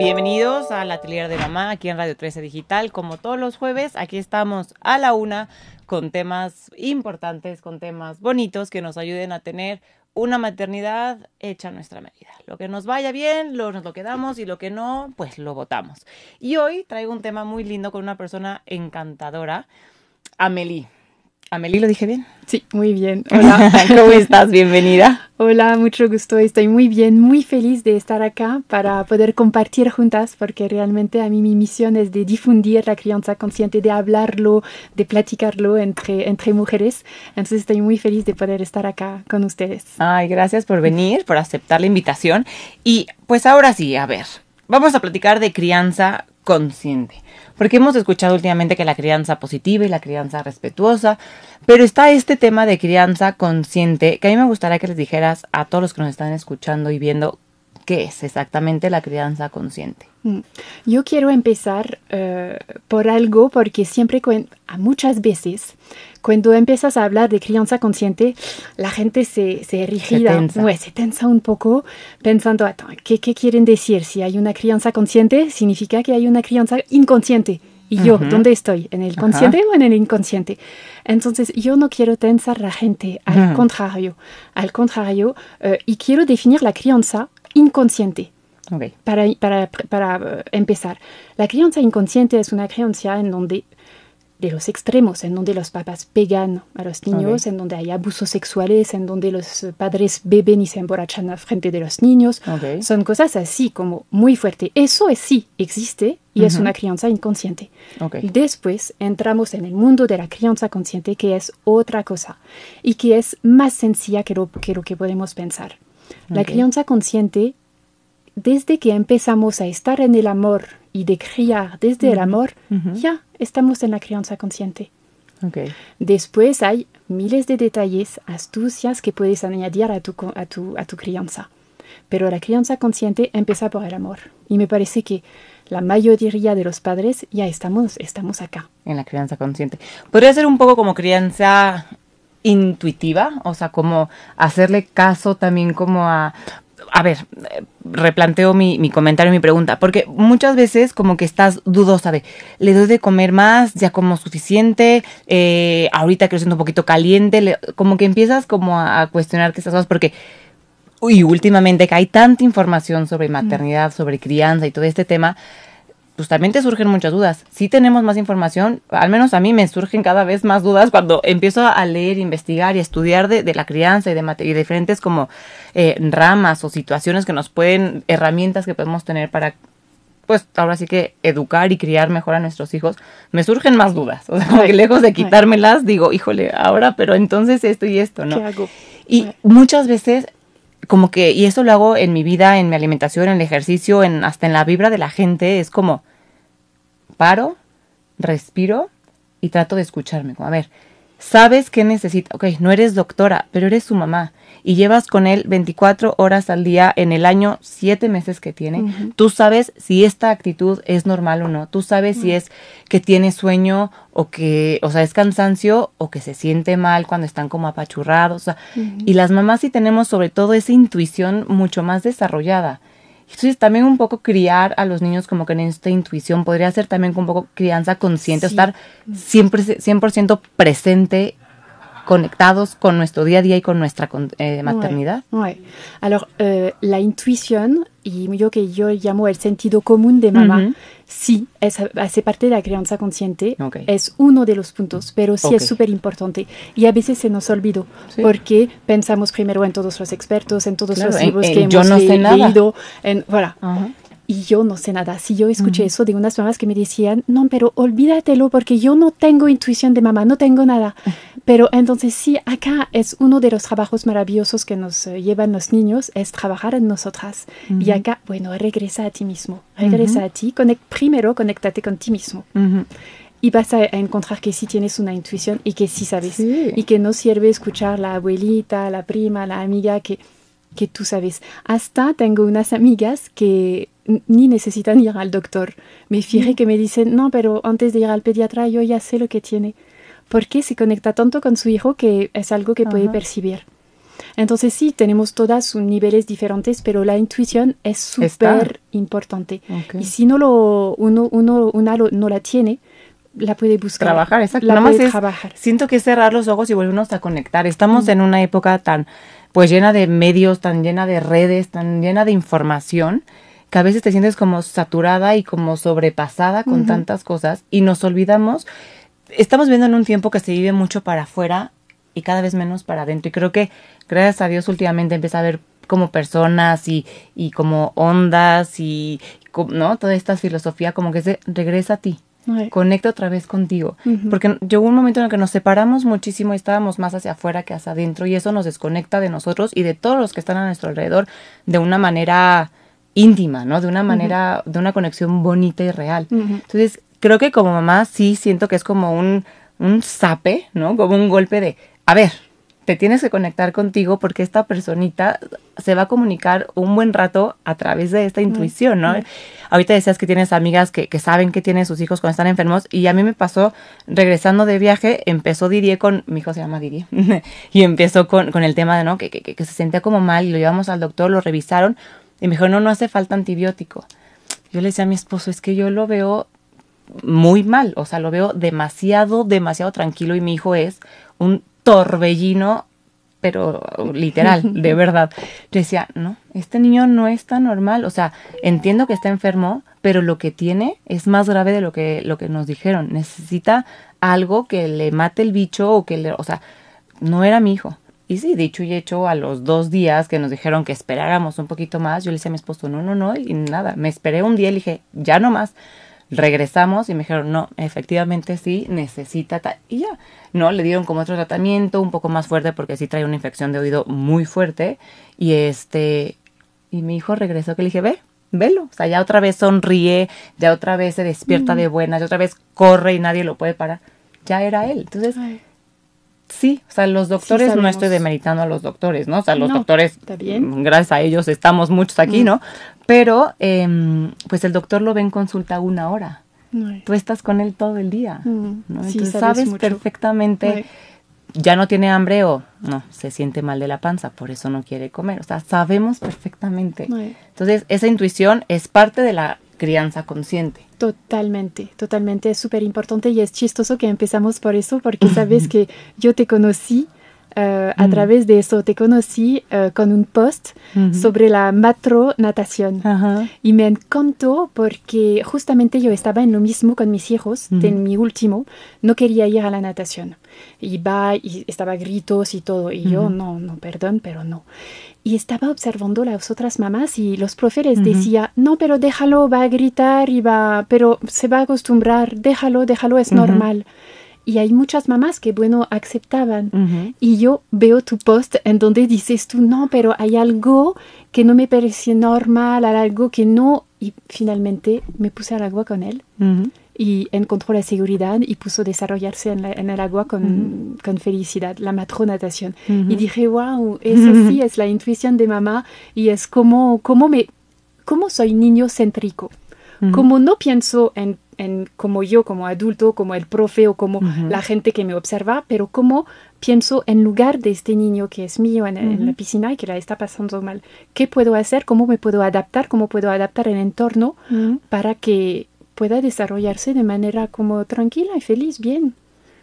Bienvenidos al Atelier de Mamá aquí en Radio 13 Digital. Como todos los jueves, aquí estamos a la una con temas importantes, con temas bonitos que nos ayuden a tener una maternidad hecha a nuestra medida. Lo que nos vaya bien, lo, nos lo quedamos y lo que no, pues lo votamos. Y hoy traigo un tema muy lindo con una persona encantadora, Amelie. Amelie, ¿lo dije bien? Sí, muy bien. Hola. ¿Cómo estás? Bienvenida. Hola, mucho gusto. Estoy muy bien, muy feliz de estar acá para poder compartir juntas, porque realmente a mí mi misión es de difundir la crianza consciente, de hablarlo, de platicarlo entre, entre mujeres. Entonces estoy muy feliz de poder estar acá con ustedes. Ay, gracias por venir, por aceptar la invitación. Y pues ahora sí, a ver, vamos a platicar de crianza consciente. Porque hemos escuchado últimamente que la crianza positiva y la crianza respetuosa, pero está este tema de crianza consciente que a mí me gustaría que les dijeras a todos los que nos están escuchando y viendo qué es exactamente la crianza consciente. Mm. Yo quiero empezar uh, por algo porque siempre, a muchas veces, cuando empiezas a hablar de crianza consciente, la gente se, se rigida, Se tensa. Ouais, se tensa un poco pensando, ¿qué, ¿qué quieren decir? Si hay una crianza consciente, significa que hay una crianza inconsciente. ¿Y yo dónde estoy? ¿En el consciente o en el inconsciente? Entonces, yo no quiero tensar la gente, al contrario, al contrario, eh, y quiero definir la crianza inconsciente. Para, para, para eh, empezar, la crianza inconsciente es una crianza en donde, de los extremos, en donde los papás pegan a los niños, en donde hay abusos sexuales, en donde los eh, padres beben y se emborrachan al frente de los niños. Son cosas así como muy fuertes. Eso es sí, existe y es una crianza inconsciente. Ok. Después entramos en el mundo de la crianza consciente, que es otra cosa y que es más sencilla que lo que, lo que podemos pensar. La crianza consciente, desde que empezamos a estar en el amor y de criar desde el amor, ya estamos en la crianza consciente. Ok. Después hay miles de detalles, astucias que puedes añadir a tu, a tu, a tu crianza. Pero la crianza consciente empieza por el amor. Y me parece que la mayoría de los padres ya estamos, estamos acá. En la crianza consciente. Podría ser un poco como crianza intuitiva, o sea, como hacerle caso también como a... A ver, replanteo mi, mi comentario, mi pregunta, porque muchas veces como que estás dudosa de, le doy de comer más, ya como suficiente, eh, ahorita quiero siendo un poquito caliente, le- como que empiezas como a, a cuestionarte estas cosas, porque Uy, últimamente que hay tanta información sobre maternidad, sobre crianza y todo este tema, pues también te surgen muchas dudas. Si tenemos más información, al menos a mí me surgen cada vez más dudas cuando empiezo a leer, investigar y estudiar de, de la crianza y de, y de diferentes como eh, ramas o situaciones que nos pueden, herramientas que podemos tener para, pues ahora sí que educar y criar mejor a nuestros hijos, me surgen más dudas. O sea, como que Ay, lejos de quitármelas, digo, híjole, ahora, pero entonces esto y esto, ¿no? ¿Qué hago? Y muchas veces, como que, y eso lo hago en mi vida, en mi alimentación, en el ejercicio, en, hasta en la vibra de la gente, es como, paro, respiro y trato de escucharme. Como, a ver, sabes qué necesita. Ok, no eres doctora, pero eres su mamá. Y llevas con él 24 horas al día en el año, 7 meses que tiene. Tú sabes si esta actitud es normal o no. Tú sabes si es que tiene sueño o que, o sea, es cansancio o que se siente mal cuando están como apachurrados. o sea, Y las mamás sí tenemos sobre todo esa intuición mucho más desarrollada. Entonces también un poco criar a los niños como que en esta intuición podría ser también un poco crianza consciente, Sí. estar siempre 100% presente, conectados con nuestro día a día y con nuestra eh, maternidad. Ouais, ouais. Alors, euh, la intuición y yo que yo llamo el sentido común de mamá, Ujú. sí, es, hace parte de la crianza consciente, Ok. es uno de los puntos, pero sí Ok. es súper importante. Y a veces se nos olvidó, Sí. porque pensamos primero en todos los expertos, en todos Claro, los en- libros en que yo hemos no sé leído, en, voilà. Ajá. Y yo no sé nada. Si yo escuché eso de unas mamás que me decían, no, pero olvídatelo porque yo no tengo intuición de mamá, no tengo nada. Pero entonces sí, acá es uno de los trabajos maravillosos que nos eh, llevan los niños, es trabajar en nosotras. Y acá, bueno, regresa a ti mismo, regresa a ti, conec- primero conéctate con ti mismo. Y vas a, a encontrar que sí tienes una intuición y que sí sabes. Sí. Y que no sirve escuchar la abuelita, la prima, la amiga, que, que tú sabes. Hasta tengo unas amigas que ni necesitan ir al doctor. Me fijé que me dicen, no, pero antes de ir al pediatra yo ya sé lo que tiene. Porque se conecta tanto con su hijo que es algo que puede percibir. Entonces sí, tenemos todas niveles diferentes, pero la intuición es súper importante. Y si no lo, uno, uno una no la tiene, la puede buscar. Trabajar, exacto. La puede trabajar. Siento que es cerrar los ojos y volvernos a conectar. Estamos en una época tan, pues llena de medios, tan llena de redes, tan llena de información, que a veces te sientes como saturada y como sobrepasada con tantas cosas y nos olvidamos. Estamos viendo en un tiempo que se vive mucho para afuera y cada vez menos para adentro. Y creo que, gracias a Dios, últimamente empieza a ver como personas y, y como ondas y, ¿no? Toda esta filosofía como que se regresa a ti Conecta otra vez contigo. Porque llegó un momento en el que nos separamos muchísimo y estábamos más hacia afuera que hacia adentro y eso nos desconecta de nosotros y de todos los que están a nuestro alrededor de una manera íntima, ¿no? De una manera, de una conexión bonita y real. Entonces, creo que como mamá sí siento que es como un, un zape, ¿no? Como un golpe de, a ver, te tienes que conectar contigo porque esta personita se va a comunicar un buen rato a través de esta intuición, ¿no? Ahorita decías que tienes amigas que, saben que tienen sus hijos cuando están enfermos y a mí me pasó regresando de viaje, empezó Didier con, mi hijo se llama Didier, y empezó con, con el tema de, ¿no? Que, que, que se sentía como mal y lo llevamos al doctor, lo revisaron y me dijo, no, no hace falta antibiótico. Yo le decía a mi esposo, es que yo lo veo muy mal, o sea, lo veo demasiado, demasiado tranquilo y mi hijo es un torbellino, pero literal, de verdad. Yo decía, no, este niño no está normal, o sea, entiendo que está enfermo, pero lo que tiene es más grave de lo que, lo que nos dijeron. Necesita algo que le mate el bicho o que le, o sea, no era mi hijo. Y sí, dicho y hecho, a los dos días que nos dijeron que esperáramos un poquito más, yo le decía a mi esposo, no, no, no, y nada, me esperé un día y le dije, ya no más. Regresamos y me dijeron, no, efectivamente sí, necesita Y ya, no, le dieron como otro tratamiento un poco más fuerte porque sí trae una infección de oído muy fuerte. Y este, y mi hijo regresó que le dije, ve, velo. O sea, ya otra vez sonríe, ya otra vez se despierta de buenas, ya otra vez corre y nadie lo puede parar. Ya era él. Entonces, sí, o sea, los doctores, no estoy demeritando a los doctores, ¿no? O sea, los doctores, gracias a ellos estamos muchos aquí, ¿no? Pero, eh, pues el doctor lo ve en consulta una hora. Tú estás con él todo el día, mm. ¿no? Entonces sabes, perfectamente, ya no tiene hambre o no, se siente mal de la panza, por eso no quiere comer. O sea, sabemos perfectamente. Entonces, esa intuición es parte de la crianza consciente. Totalmente, totalmente, es súper importante y es chistoso que empezamos por eso, porque sabes que yo te conocí a través de eso te conocí uh, con un post sobre la matronatación y me encantó porque justamente yo estaba en lo mismo con mis hijos, en mi último, no quería ir a la natación. Va y estaba gritos y todo. Y yo no, no, perdón, pero no. Y estaba observando las otras mamás y los profes uh decían, no, pero déjalo, va a gritar y va, pero se va a acostumbrar, déjalo, déjalo, es normal. Y hay muchas mamás que, bueno, aceptaban. Y yo veo tu post en donde dices tú, no, pero hay algo que no me parece normal, hay algo que no. Y finalmente me puse al agua con él. Y encontró la seguridad y puso desarrollarse en, en el agua con, con, felicidad, la matronatación. Y dije, wow, eso sí es la intuición de mamá y es como, como, me, como soy niño céntrico. Como no pienso en como yo, como adulto, como el profe o como la gente que me observa, pero como pienso en lugar de este niño que es mío en, la piscina y que la está pasando mal. ¿Qué puedo hacer? ¿Cómo me puedo adaptar? ¿Cómo puedo adaptar el entorno para que pueda desarrollarse de manera como tranquila y feliz, bien?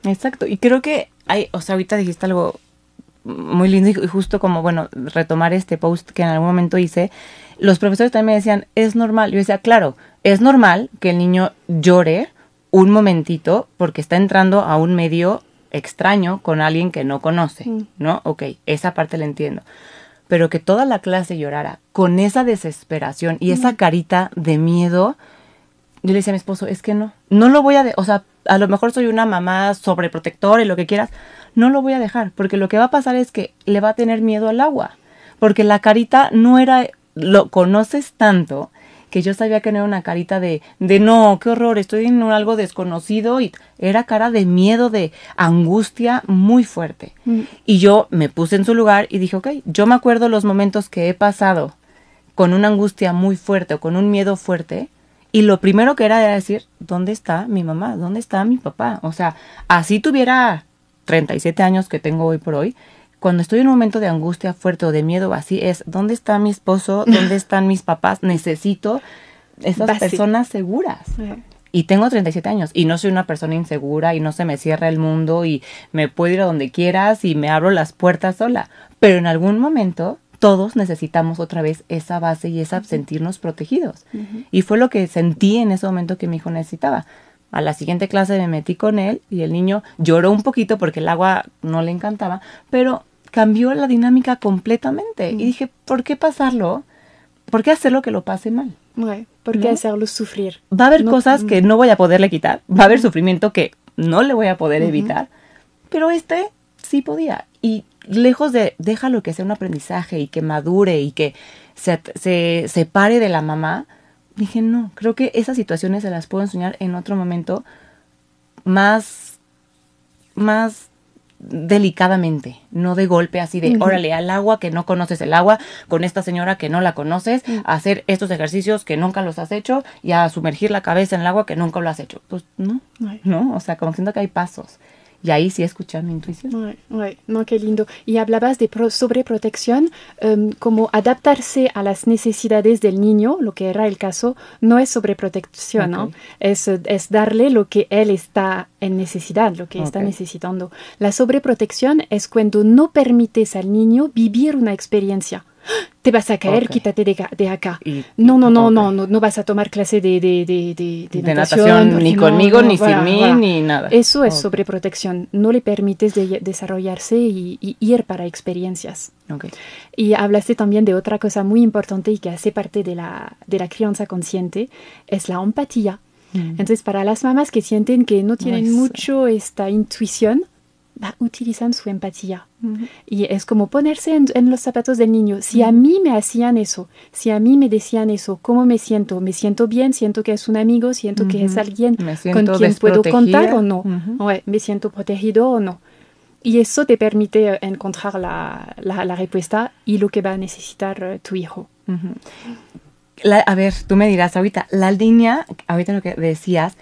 Exacto. Y creo que hay, o sea, ahorita dijiste algo muy lindo y justo como, bueno, retomar este post que en algún momento hice, los profesores también me decían, es normal. Yo decía, claro, es normal que el niño llore un momentito porque está entrando a un medio extraño con alguien que no conoce, mm. ¿no? Ok, esa parte la entiendo. Pero que toda la clase llorara con esa desesperación y esa mm. carita de miedo, yo le decía a mi esposo, es que no, no lo voy a, o sea, a lo mejor soy una mamá sobreprotectora y lo que quieras, no lo voy a dejar, porque lo que va a pasar es que le va a tener miedo al agua, porque la carita no era, lo conoces tanto que yo sabía que no era una carita de, de no, qué horror, estoy en algo desconocido y era cara de miedo, de angustia muy fuerte. Mm. Y yo me puse en su lugar y dije, ok, yo me acuerdo los momentos que he pasado con una angustia muy fuerte o con un miedo fuerte. Y lo primero que era era decir, ¿dónde está mi mamá? ¿Dónde está mi papá? O sea, así tuviera 37 años que tengo hoy por hoy, cuando estoy en un momento de angustia fuerte o de miedo así, es ¿dónde está mi esposo? ¿Dónde están mis papás? Necesito esas personas seguras. Y tengo 37 años y no soy una persona insegura y no se me cierra el mundo y me puedo ir a donde quieras y me abro las puertas sola. Pero en algún momento todos necesitamos otra vez esa base y esa sentirnos protegidos. Y fue lo que sentí en ese momento que mi hijo necesitaba. A la siguiente clase me metí con él y el niño lloró un poquito porque el agua no le encantaba, pero cambió la dinámica completamente. Y dije, ¿por qué pasarlo? ¿Por qué hacerlo que lo pase mal? ¿Por qué hacerlo sufrir? Va a haber cosas que no voy a poderle quitar, va a haber sufrimiento que no le voy a poder evitar, pero este sí podía. Y lejos de déjalo que sea un aprendizaje y que madure y que se, se separe de la mamá, dije, no, creo que esas situaciones se las puedo enseñar en otro momento más, más delicadamente, no de golpe así de, órale, al agua que no conoces el agua, con esta señora que no la conoces, a hacer estos ejercicios que nunca los has hecho y a sumergir la cabeza en el agua que nunca lo has hecho. Pues no, no, o sea, como siento que hay pasos. Y ahí sí escuchar mi intuición. no, qué lindo. Y hablabas de sobreprotección, em, como adaptarse a las necesidades del niño, lo que era el caso, no es sobreprotección, ¿no? Es, es, darle lo que él está en necesidad, lo que está necesitando. La sobreprotección es cuando no permites al niño vivir una experiencia te vas a caer, quítate de, acá. no, no, no, no, no, vas a tomar clase de, de, de, de natación, ni conmigo, ni sin mí, ni nada. Eso es sobreprotección. No le permites desarrollarse y, ir para experiencias. Y hablaste también de otra cosa muy importante y que hace parte de la, de la crianza consciente, es la empatía. Mm. Entonces, para las mamás que sienten que no tienen mucho esta intuición, utilizan su empatía. Y es como ponerse en, los zapatos del niño. Si a mí me hacían eso, si a mí me decían eso, ¿cómo me siento? ¿Me siento bien? ¿Siento que es un amigo? ¿Siento que es alguien con quien puedo contar o no? ¿Me siento protegido o no? Y eso te permite encontrar la, la, respuesta y lo que va a necesitar eh, tu hijo. a ver, tú me dirás ahorita, la línea, ahorita lo que decías,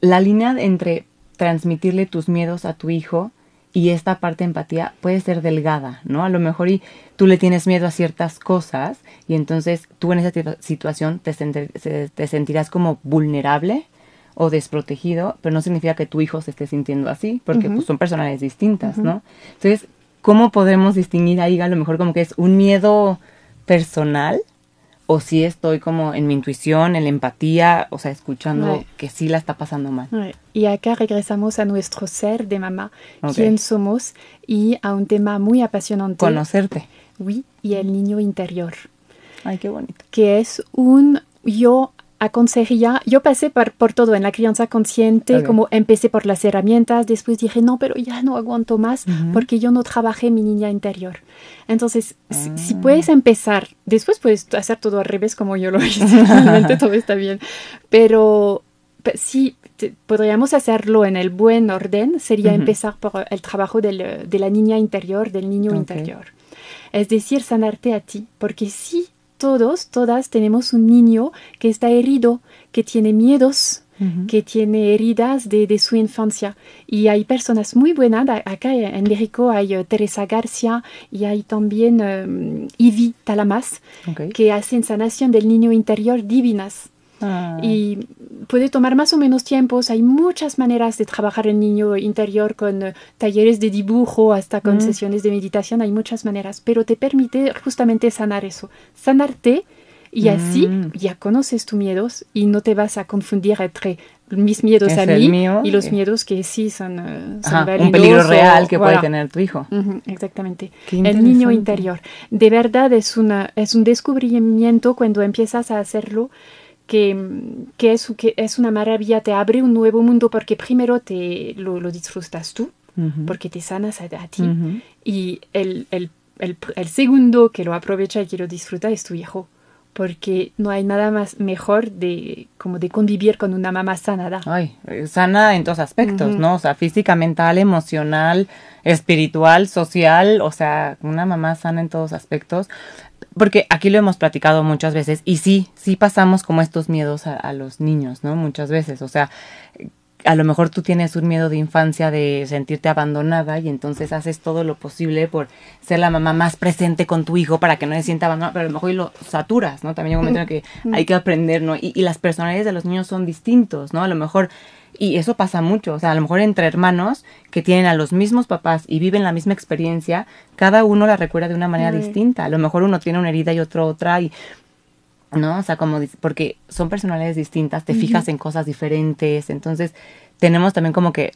la línea entre transmitirle tus miedos a tu hijo y esta parte de empatía puede ser delgada, ¿no? A lo mejor y tú le tienes miedo a ciertas cosas y entonces tú en esa situación te, te sentirás como vulnerable o desprotegido, pero no significa que tu hijo se esté sintiendo así, porque pues, son personalidades distintas, ¿no? Entonces, ¿cómo podemos distinguir ahí a lo mejor como que es un miedo personal o si estoy como en mi intuición, en la empatía, o sea, escuchando que sí la está pasando mal. Y acá regresamos a nuestro ser de mamá, quién somos y a un tema muy apasionante. Conocerte. Sí, y el niño interior. Ay, qué bonito. Que es un yo aconsejaría, yo pasé por, por, todo en la crianza consciente, como empecé por las herramientas, después dije, no, pero ya no aguanto más porque yo no trabajé mi niña interior. Entonces, si, ah. puedes empezar, después puedes hacer todo al revés como yo lo hice, realmente todo está bien, pero si podríamos hacerlo en el buen orden, sería empezar por el trabajo del, de la niña interior, del niño interior. Es decir, sanarte a ti, porque si todos, todas tenemos un niño que está herido, que tiene miedos, que tiene heridas de, su infancia. Y hay personas muy buenas, acá en México hay eh, Teresa García y hay también um, Ivy Talamas, que hacen sanación del niño interior divinas. Ah. Y puede tomar más o menos tiempos. Hay muchas maneras de trabajar el niño interior con eh, talleres de dibujo hasta con mm. sesiones de meditación. Hay muchas maneras, pero te permite justamente sanar eso. Sanarte y así mm. ya conoces tus miedos y no te vas a confundir entre mis miedos a mí y los miedos que sí son, uh, un peligro real que puede tener tu hijo. exactamente. El niño interior. De verdad es, una, es un descubrimiento cuando empiezas a hacerlo que, que, es, que es una maravilla, te abre un nuevo mundo porque primero te lo, disfrutas tú, porque te sanas a, ti, y el, el, el, el, segundo que lo aprovecha y que lo disfruta es tu hijo, porque no hay nada más mejor de como de convivir con una mamá sanada. Ay, sana en todos aspectos, ¿no? O sea, física, mental, emocional, espiritual, social, o sea, una mamá sana en todos aspectos porque aquí lo hemos platicado muchas veces y sí, sí pasamos como estos miedos a, los niños, ¿no? Muchas veces, o sea, a lo mejor tú tienes un miedo de infancia de sentirte abandonada y entonces haces todo lo posible por ser la mamá más presente con tu hijo para que no se sienta abandonado, pero a lo mejor lo saturas, ¿no? También hay un momento en que hay que aprender, ¿no? Y, y las personalidades de los niños son distintos, ¿no? A lo mejor y eso pasa mucho, o sea, a lo mejor entre hermanos que tienen a los mismos papás y viven la misma experiencia, cada uno la recuerda de una manera distinta. A lo mejor uno tiene una herida y otro otra y ¿no? O sea, como porque son personalidades distintas, te fijas en cosas diferentes, entonces tenemos también como que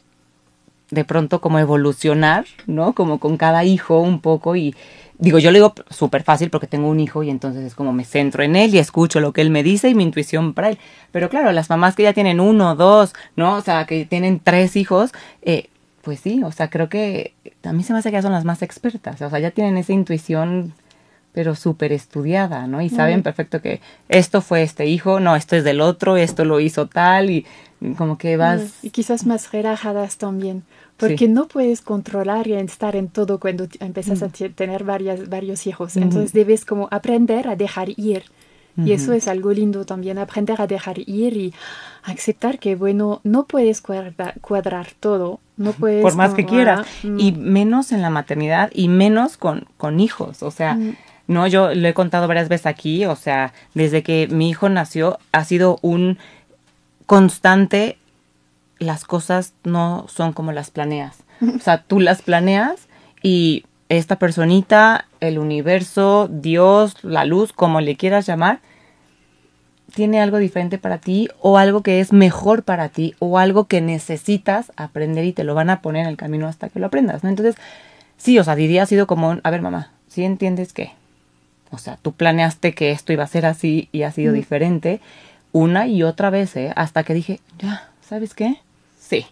de pronto como evolucionar, ¿no? Como con cada hijo un poco y digo, yo lo digo súper fácil porque tengo un hijo y entonces es como me centro en él y escucho lo que él me dice y mi intuición para él. Pero claro, las mamás que ya tienen uno, dos, ¿no? O sea, que tienen tres hijos, eh, pues sí, o sea, creo que a mí se me hace que ya son las más expertas, o sea, ya tienen esa intuición pero súper estudiada, ¿no? Y saben perfecto que esto fue este hijo, no, esto es del otro, esto lo hizo tal, y como que vas... Y quizás más relajadas también, porque no puedes controlar y estar en todo cuando empiezas a tener varias, varios hijos. Entonces debes como aprender a dejar ir. Y eso es algo lindo también, aprender a dejar ir y aceptar que, bueno, no puedes cuadrar, todo, no puedes... Por más que quieras. Y menos en la maternidad y menos con, con hijos. O sea, no, yo lo he contado varias veces aquí, o sea, desde que mi hijo nació ha sido un constante, las cosas no son como las planeas. O sea, tú las planeas y esta personita, el universo, Dios, la luz, como le quieras llamar, tiene algo diferente para ti o algo que es mejor para ti o algo que necesitas aprender y te lo van a poner en el camino hasta que lo aprendas, ¿no? Entonces, sí, o sea, diría ha sido como, a ver mamá, si entiendes que o sea, tú planeaste que esto iba a ser así y ha sido diferente una y otra vez, ¿eh? Hasta que dije, ya, ¿sabes qué? Sí.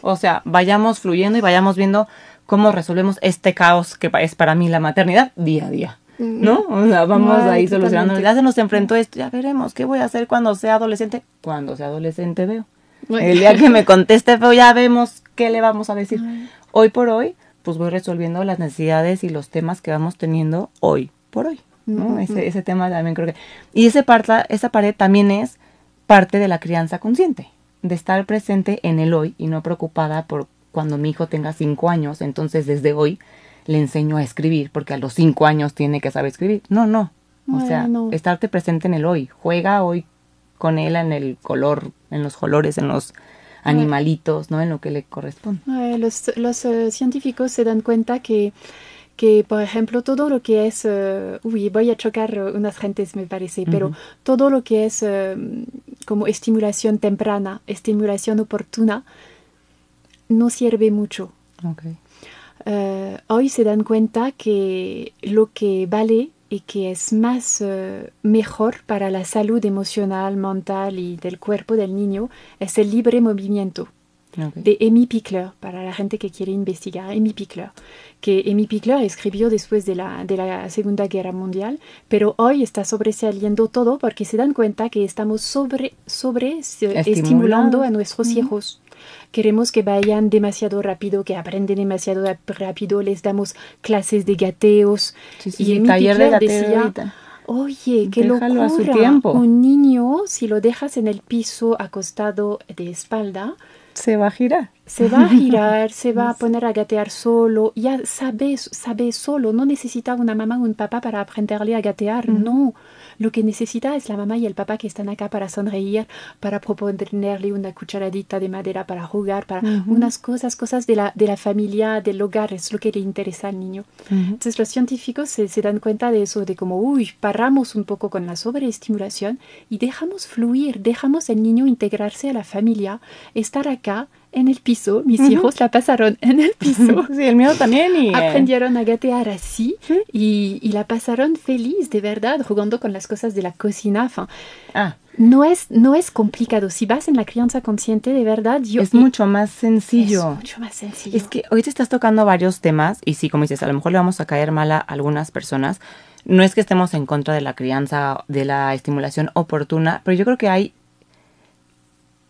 O sea, vayamos fluyendo y vayamos viendo cómo resolvemos este caos que es para mí la maternidad día a día. ¿No? O sea, vamos ahí solucionando. Ya se nos enfrentó esto, ya veremos qué voy a hacer cuando sea adolescente. Cuando sea adolescente veo. El día que me conteste feo, ya vemos qué le vamos a decir. Hoy por hoy, pues voy resolviendo las necesidades y los temas que vamos teniendo hoy por hoy. ¿no? ese, ese, tema también creo que... Y ese parta, esa pared también es parte de la crianza consciente, de estar presente en el hoy y no preocupada por cuando mi hijo tenga cinco años, entonces desde hoy le enseño a escribir, porque a los cinco años tiene que saber escribir. No, no. O sea, estarte presente en el hoy. Juega hoy con él en el color, en los colores, en los animalitos, ¿no? En lo que le corresponde. los, los uh, científicos se dan cuenta que que, por ejemplo, todo lo que es, uh, uy, voy a chocar unas gentes, me parece, pero todo lo que es uh, como estimulación temprana, estimulación oportuna, no sirve mucho. Okay. Uh, hoy se dan cuenta que lo que vale y que es más mejor para la salud emocional, mental y del cuerpo del niño es el libre movimiento de Amy Pickler, para la gente que quiere investigar, Amy Pickler, que Amy Pickler escribió después de la, de la Segunda Guerra Mundial, pero hoy está sobresaliendo todo porque se dan cuenta que estamos sobre, sobre estimulando a nuestros hijos. Queremos que vayan demasiado rápido, que aprenden demasiado rápido, les damos clases de gateos. y Amy taller Pickler de decía, Oye, qué locura. Un niño, si lo dejas en el piso acostado de espalda, se va a girar. Se va a girar, se va a poner a gatear solo, ya sabe, sabe solo, no necesita una mamá o un papá para aprenderle a gatear, no. Lo que necesita es la mamá y el papá que están acá para sonreír, para proponerle una cucharadita de madera para jugar, para unas cosas, cosas de la, de la familia, del hogar, es lo que le interesa al niño. Entonces los científicos se, se, dan cuenta de eso, de como, uy, paramos un poco con la sobreestimulación y dejamos fluir, dejamos al niño integrarse a la familia, estar acá en el piso. Mis hijos la pasaron en el piso. Sí, el mío también. Y, eh, Aprendieron a gatear así y, y, la pasaron feliz, de verdad, jugando con las cosas de la cocina. ah. No es, no es complicado. Si vas en la crianza consciente, de verdad, yo... Es mucho más sencillo. Es mucho más sencillo. Es que hoy te estás tocando varios temas y sí, como dices, a lo mejor le vamos a caer mal a algunas personas. No es que estemos en contra de la crianza, de la estimulación oportuna, pero yo creo que hay...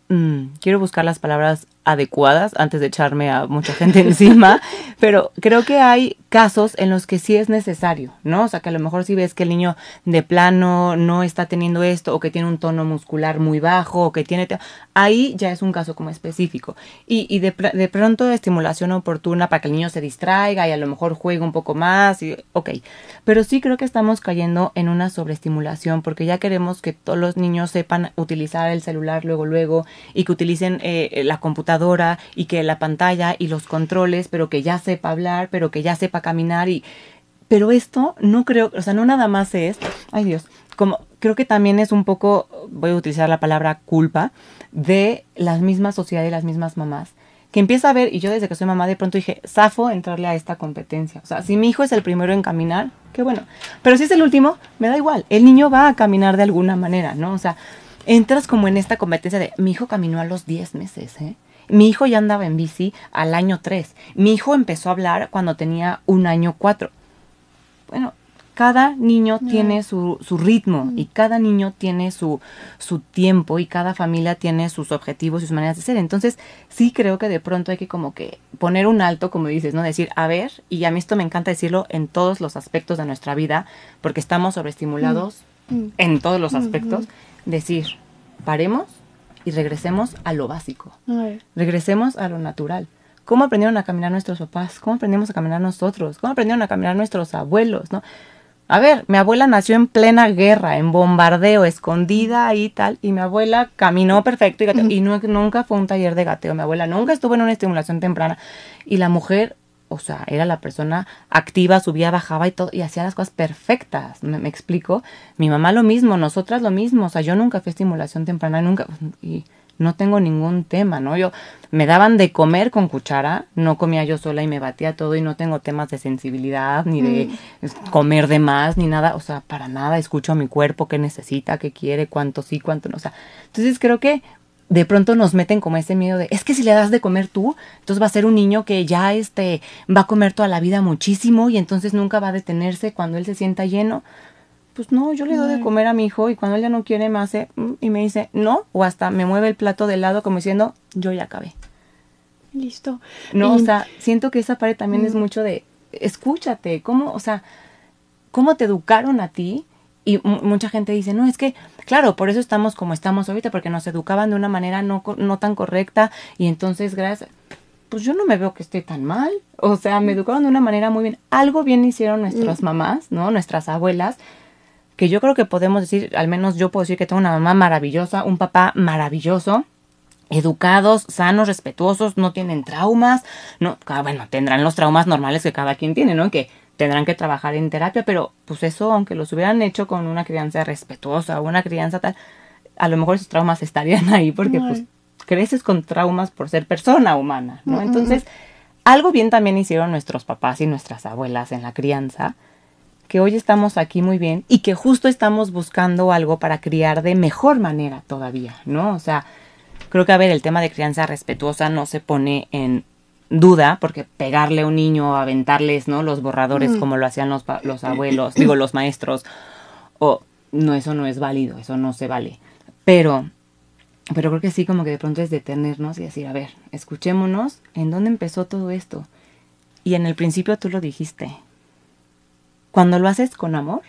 Mm, quiero buscar las palabras adecuadas antes de echarme a mucha gente encima, pero creo que hay casos en los que sí es necesario, ¿no? O sea, que a lo mejor si ves que el niño de plano no está teniendo esto o que tiene un tono muscular muy bajo o que tiene... Ahí ya es un caso como específico. Y, y de, de pronto estimulación oportuna para que el niño se distraiga y a lo mejor juegue un poco más, y, ok. Pero sí creo que estamos cayendo en una sobreestimulación porque ya queremos que todos los niños sepan utilizar el celular luego, luego y que utilicen eh, la computadora y que la pantalla y los controles, pero que ya sepa hablar, pero que ya sepa caminar y pero esto no creo, o sea, no nada más es, ay Dios, como creo que también es un poco, voy a utilizar la palabra culpa, de la misma sociedad y las mismas mamás, que empieza a ver, y yo desde que soy mamá de pronto dije, zafo entrarle a esta competencia. O sea, si mi hijo es el primero en caminar, qué bueno. Pero si es el último, me da igual, el niño va a caminar de alguna manera, ¿no? O sea, entras como en esta competencia de, mi hijo caminó a los 10 meses, ¿eh? Mi hijo ya andaba en bici al año 3. Mi hijo empezó a hablar cuando tenía un año 4. Bueno, cada niño tiene su, su ritmo y cada niño tiene su, su tiempo y cada familia tiene sus objetivos y sus maneras de ser. Entonces, sí creo que de pronto hay que como que poner un alto, como dices, ¿no? Decir, a ver, y a mí esto me encanta decirlo en todos los aspectos de nuestra vida, porque estamos sobreestimulados Mm. en todos los aspectos. Decir, paremos y regresemos a lo básico. Regresemos a lo natural. ¿Cómo aprendieron a caminar nuestros papás? ¿Cómo aprendimos a caminar nosotros? ¿Cómo aprendieron a caminar nuestros abuelos? ¿no? A ver, mi abuela nació en plena guerra, en bombardeo, escondida y tal, y mi abuela caminó perfecto y, gateó, y no- nunca fue un taller de gateo. Mi abuela nunca estuvo en una estimulación temprana. Y la mujer, o sea, era la persona activa, subía, bajaba y todo, y hacía las cosas perfectas. ¿Me, me explico? Mi mamá lo mismo, nosotras lo mismo. O sea, yo nunca fui a estimulación temprana, nunca. Y no tengo ningún tema, ¿no? Yo me daban de comer con cuchara, no comía yo sola y me batía todo y no tengo temas de sensibilidad ni de es- comer de más ni nada, o sea, para nada escucho a mi cuerpo qué necesita, qué quiere, cuánto sí, cuánto no, o sea, entonces creo que de pronto nos meten como ese miedo de, es que si le das de comer tú, entonces va a ser un niño que ya este va a comer toda la vida muchísimo y entonces nunca va a detenerse cuando él se sienta lleno. Pues no, yo le doy de comer a mi hijo y cuando él ya no quiere me hace "Mm", y me dice no o hasta me mueve el plato de lado como diciendo yo ya acabé. Listo. No, o sea, siento que esa parte también es mucho de escúchate, cómo, o sea, cómo te educaron a ti y mu- mucha gente dice, no, es que, claro, por eso estamos como estamos ahorita, porque nos educaban de una manera no, no tan correcta y entonces, gracias, pues yo no me veo que esté tan mal, o sea, me educaron de una manera muy bien. Algo bien hicieron nuestras mamás, ¿no? Nuestras abuelas, que yo creo que podemos decir, al menos yo puedo decir que tengo una mamá maravillosa, un papá maravilloso, educados, sanos, respetuosos, no tienen traumas, no, bueno, tendrán los traumas normales que cada quien tiene, ¿no? Que tendrán que trabajar en terapia, pero pues eso, aunque los hubieran hecho con una crianza respetuosa o una crianza tal, a lo mejor esos traumas estarían ahí porque pues creces con traumas por ser persona humana, ¿no? Entonces, algo bien también hicieron nuestros papás y nuestras abuelas en la crianza, que hoy estamos aquí muy bien y que justo estamos buscando algo para criar de mejor manera todavía, ¿no? O sea, creo que a ver, el tema de crianza respetuosa no se pone en duda porque pegarle a un niño o aventarles, ¿no? Los borradores como lo hacían los, los abuelos, digo, los maestros, o no, eso no es válido, eso no se vale. Pero, pero creo que sí, como que de pronto es detenernos y decir, a ver, escuchémonos, ¿en dónde empezó todo esto? Y en el principio tú lo dijiste, cuando lo haces con amor,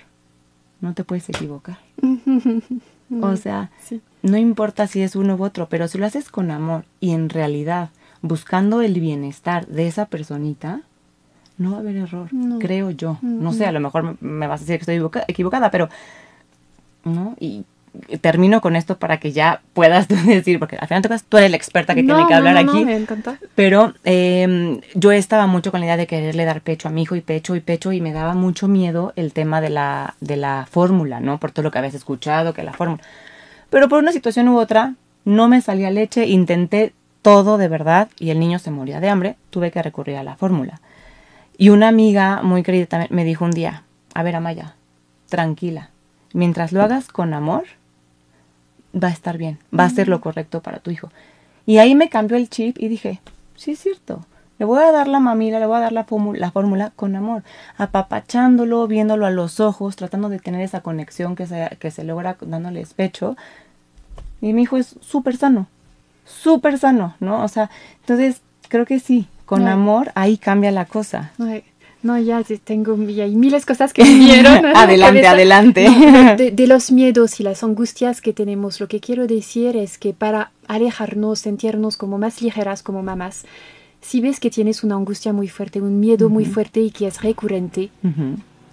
no te puedes equivocar. O sea, Sí. no importa si es uno u otro, pero si lo haces con amor y en realidad buscando el bienestar de esa personita, no va a haber error, No. creo yo. No sé, a lo mejor me- vas a decir que estoy equivoca- equivocada, pero ¿no? Y termino con esto para que ya puedas decir, porque al final tú eres la experta que tiene que hablar no, no, aquí. me. Pero eh, yo estaba mucho con la idea de quererle dar pecho a mi hijo y pecho y pecho y me daba mucho miedo el tema de la, de la fórmula, ¿no? Por todo lo que habías escuchado, que la fórmula. Pero por una situación u otra, no me salía leche, intenté todo de verdad y el niño se moría de hambre, tuve que recurrir a la fórmula. Y una amiga muy querida también me dijo un día, a ver Amaya, tranquila, mientras lo hagas con amor, va a estar bien, va a ser lo correcto para tu hijo. Y ahí me cambió el chip y dije, sí es cierto, le voy a dar la mamila, le voy a dar la, fórmula- la fórmula con amor, apapachándolo, viéndolo a los ojos, tratando de tener esa conexión que se, que se logra dándole pecho. Y mi hijo es súper sano. Súper sano, ¿no? O sea, entonces creo que sí, con amor ahí cambia la cosa. Ay, No, ya te- tengo ya hay miles de cosas que vinieron. Adelante, adelante. No, de, de los miedos y las angustias que tenemos, lo que quiero decir es que para alejarnos, sentirnos como más ligeras como mamás, si ves que tienes una angustia muy fuerte, un miedo muy fuerte y que es recurrente,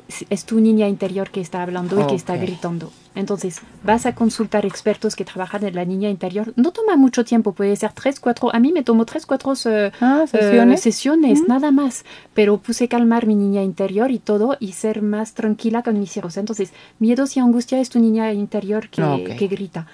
es- es tu niña interior que está hablando y que está gritando. Entonces, vas a consultar expertos que trabajan en la niña interior. No toma mucho tiempo, puede ser tres, cuatro. A mí me tomó tres, cuatro Ah, eh, sesiones. nada más. Pero puse calmar mi niña interior y todo y ser más tranquila con mis hijos. Entonces, miedos y angustia es tu niña interior que, que grita.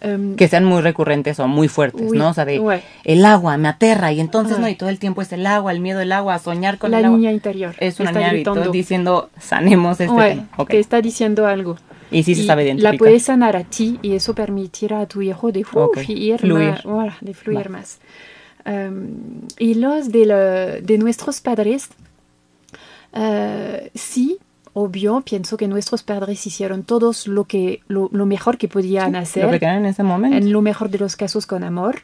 Em, que sean muy recurrentes o muy fuertes, Uy, ¿no? O sea, de uy. el agua me aterra y entonces, Ay. ¿no? Y todo el tiempo es el agua, el miedo del agua, soñar con la el agua. niña interior es una niña diciendo, sanemos este tema. Ok. te está diciendo algo. Y sí se Y sabe La identificar. puedes sanar a ti y eso permitirá a tu hijo de, fluir. más, voilà, de fluir Va. más. Um, y los de, lo- de nuestros padres, eh, sí, obvio, pienso que nuestros padres hicieron todos lo, que, lo, lo mejor que podían Lo que hacer, en ese momento. en lo mejor de los casos con amor.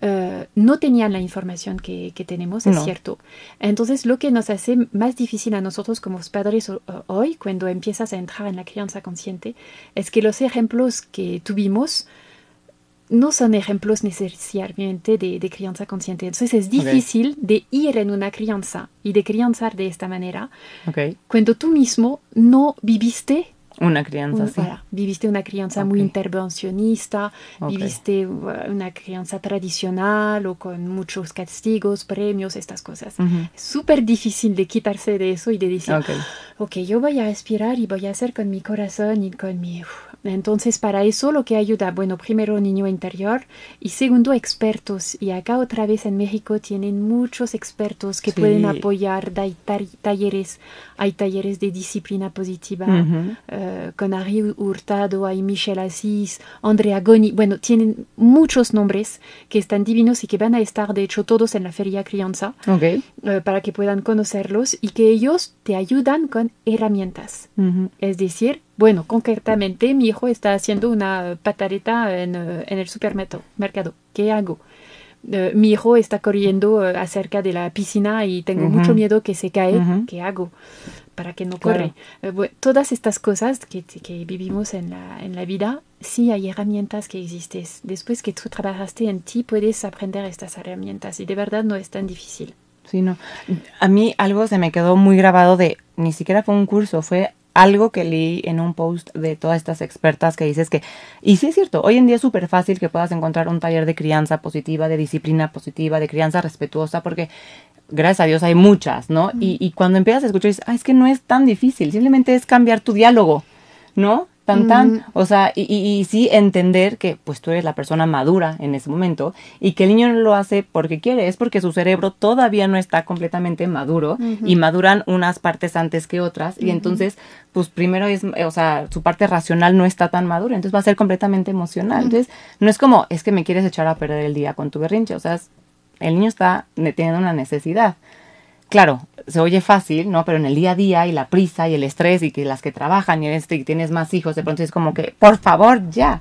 Eh, no tenían la información que, que tenemos, es No. cierto. Entonces, lo que nos hace más difícil a nosotros como padres ho- hoy, cuando empiezas a entrar en la crianza consciente, es que los ejemplos que tuvimos no son ejemplos necesariamente de, de crianza consciente. Entonces, es difícil de ir en una crianza y de crianzar de esta manera Ok. cuando tú mismo no viviste Una crianza un- voilà, viviste una crianza muy Ok. intervencionista, Ok. viviste uh, una crianza tradicional o con muchos castigos, premios, estas cosas. Ujú. Es súper difícil de quitarse de eso y de decir, Ok. ok, yo voy a respirar y voy a hacer con mi corazón y con mi... uf. Entonces, para eso lo que ayuda, bueno, primero niño interior y segundo expertos. Y acá otra vez en México tienen muchos expertos que Sí. pueden apoyar, hay talleres, hay talleres de disciplina positiva eh, con Ari Hurtado, hay Michelle Asís, Andrea Goni, bueno, tienen muchos nombres que están divinos y que van a estar, de hecho, todos en la Feria Crianza Ok. eh, para que puedan conocerlos y que ellos te ayudan con herramientas. Es decir, bueno, concretamente mi hijo está haciendo una patareta en, eh, en el supermercado. mercado. ¿Qué hago? Eh, mi hijo está corriendo eh, acerca de la piscina y tengo mucho miedo que se cae. ¿Qué hago? Para que no Claro. corre. Eh, todas estas cosas que, que vivimos en la, en la vida, sí hay herramientas que existen. Después que tú trabajaste en ti, puedes aprender estas herramientas y de verdad no es tan difícil. Sí, no. A mí algo se me quedó muy grabado de, ni siquiera fue un curso, fue algo que leí en un post de todas estas expertas que dices que, y sí es cierto, hoy en día es súper fácil que puedas encontrar un taller de crianza positiva, de disciplina positiva, de crianza respetuosa, porque gracias a Dios hay muchas, ¿no? y, y cuando empiezas a escuchar, dices, ah, es que no es tan difícil, simplemente es cambiar tu diálogo, ¿no? Tan, tan, o sea, y, y, y sí entender que pues tú eres la persona madura en ese momento y que el niño no lo hace porque quiere, es porque su cerebro todavía no está completamente maduro y maduran unas partes antes que otras y entonces pues primero es, eh, o sea, su parte racional no está tan madura, entonces va a ser completamente emocional. Entonces no es como, es que me quieres echar a perder el día con tu berrinche, o sea, es- el niño está teniendo una necesidad. Claro, se oye fácil, ¿no? Pero en el día a día y la prisa y el estrés y que las que trabajan y, este, y tienes más hijos, de pronto es como que, por favor, ya.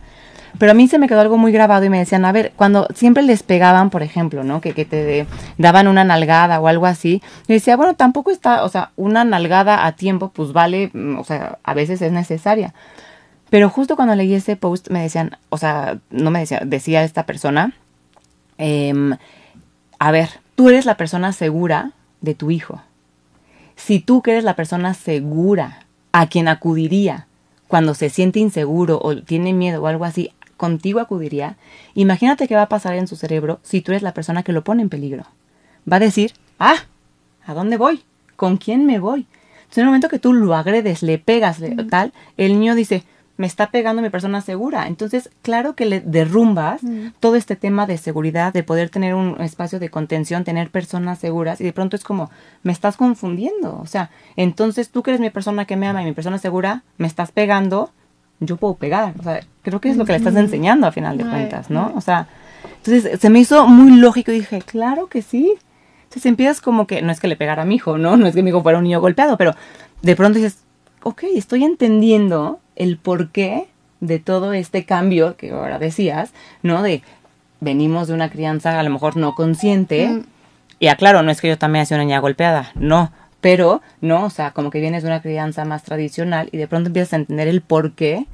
Pero a mí se me quedó algo muy grabado y me decían, a ver, cuando siempre les pegaban, por ejemplo, ¿no? Que, que te de- daban una nalgada o algo así, yo decía, bueno, tampoco está, o sea, una nalgada a tiempo, pues vale, mm, o sea, a veces es necesaria. Pero justo cuando leí ese post me decían, o sea, no me decía, decía esta persona, em, a ver, tú eres la persona segura de tu hijo. Si tú que eres la persona segura a quien acudiría cuando se siente inseguro o tiene miedo o algo así, contigo acudiría, imagínate qué va a pasar en su cerebro si tú eres la persona que lo pone en peligro. Va a decir, ah, ¿a dónde voy? ¿Con quién me voy? Entonces, en el momento que tú lo agredes, le pegas, le- tal, el niño dice, me está pegando mi persona segura. Entonces, claro que le derrumbas todo este tema de seguridad, de poder tener un espacio de contención, tener personas seguras, y de pronto es como, me estás confundiendo. O sea, entonces tú que eres mi persona que me ama y mi persona segura, me estás pegando, yo puedo pegar. O sea, creo que es lo que le estás enseñando a final de cuentas, ¿no? O sea, entonces se me hizo muy lógico y dije, claro que sí. Entonces empiezas como que, no es que le pegara a mi hijo, ¿no? No es que mi hijo fuera un niño golpeado, pero de pronto dices, ok, estoy entendiendo el porqué de todo este cambio que ahora decías, ¿no? De venimos de una crianza a lo mejor no consciente. Mm. Y aclaro, no es que yo también haya una niña golpeada, no. Pero, no, o sea, como que vienes de una crianza más tradicional y de pronto empiezas a entender el porqué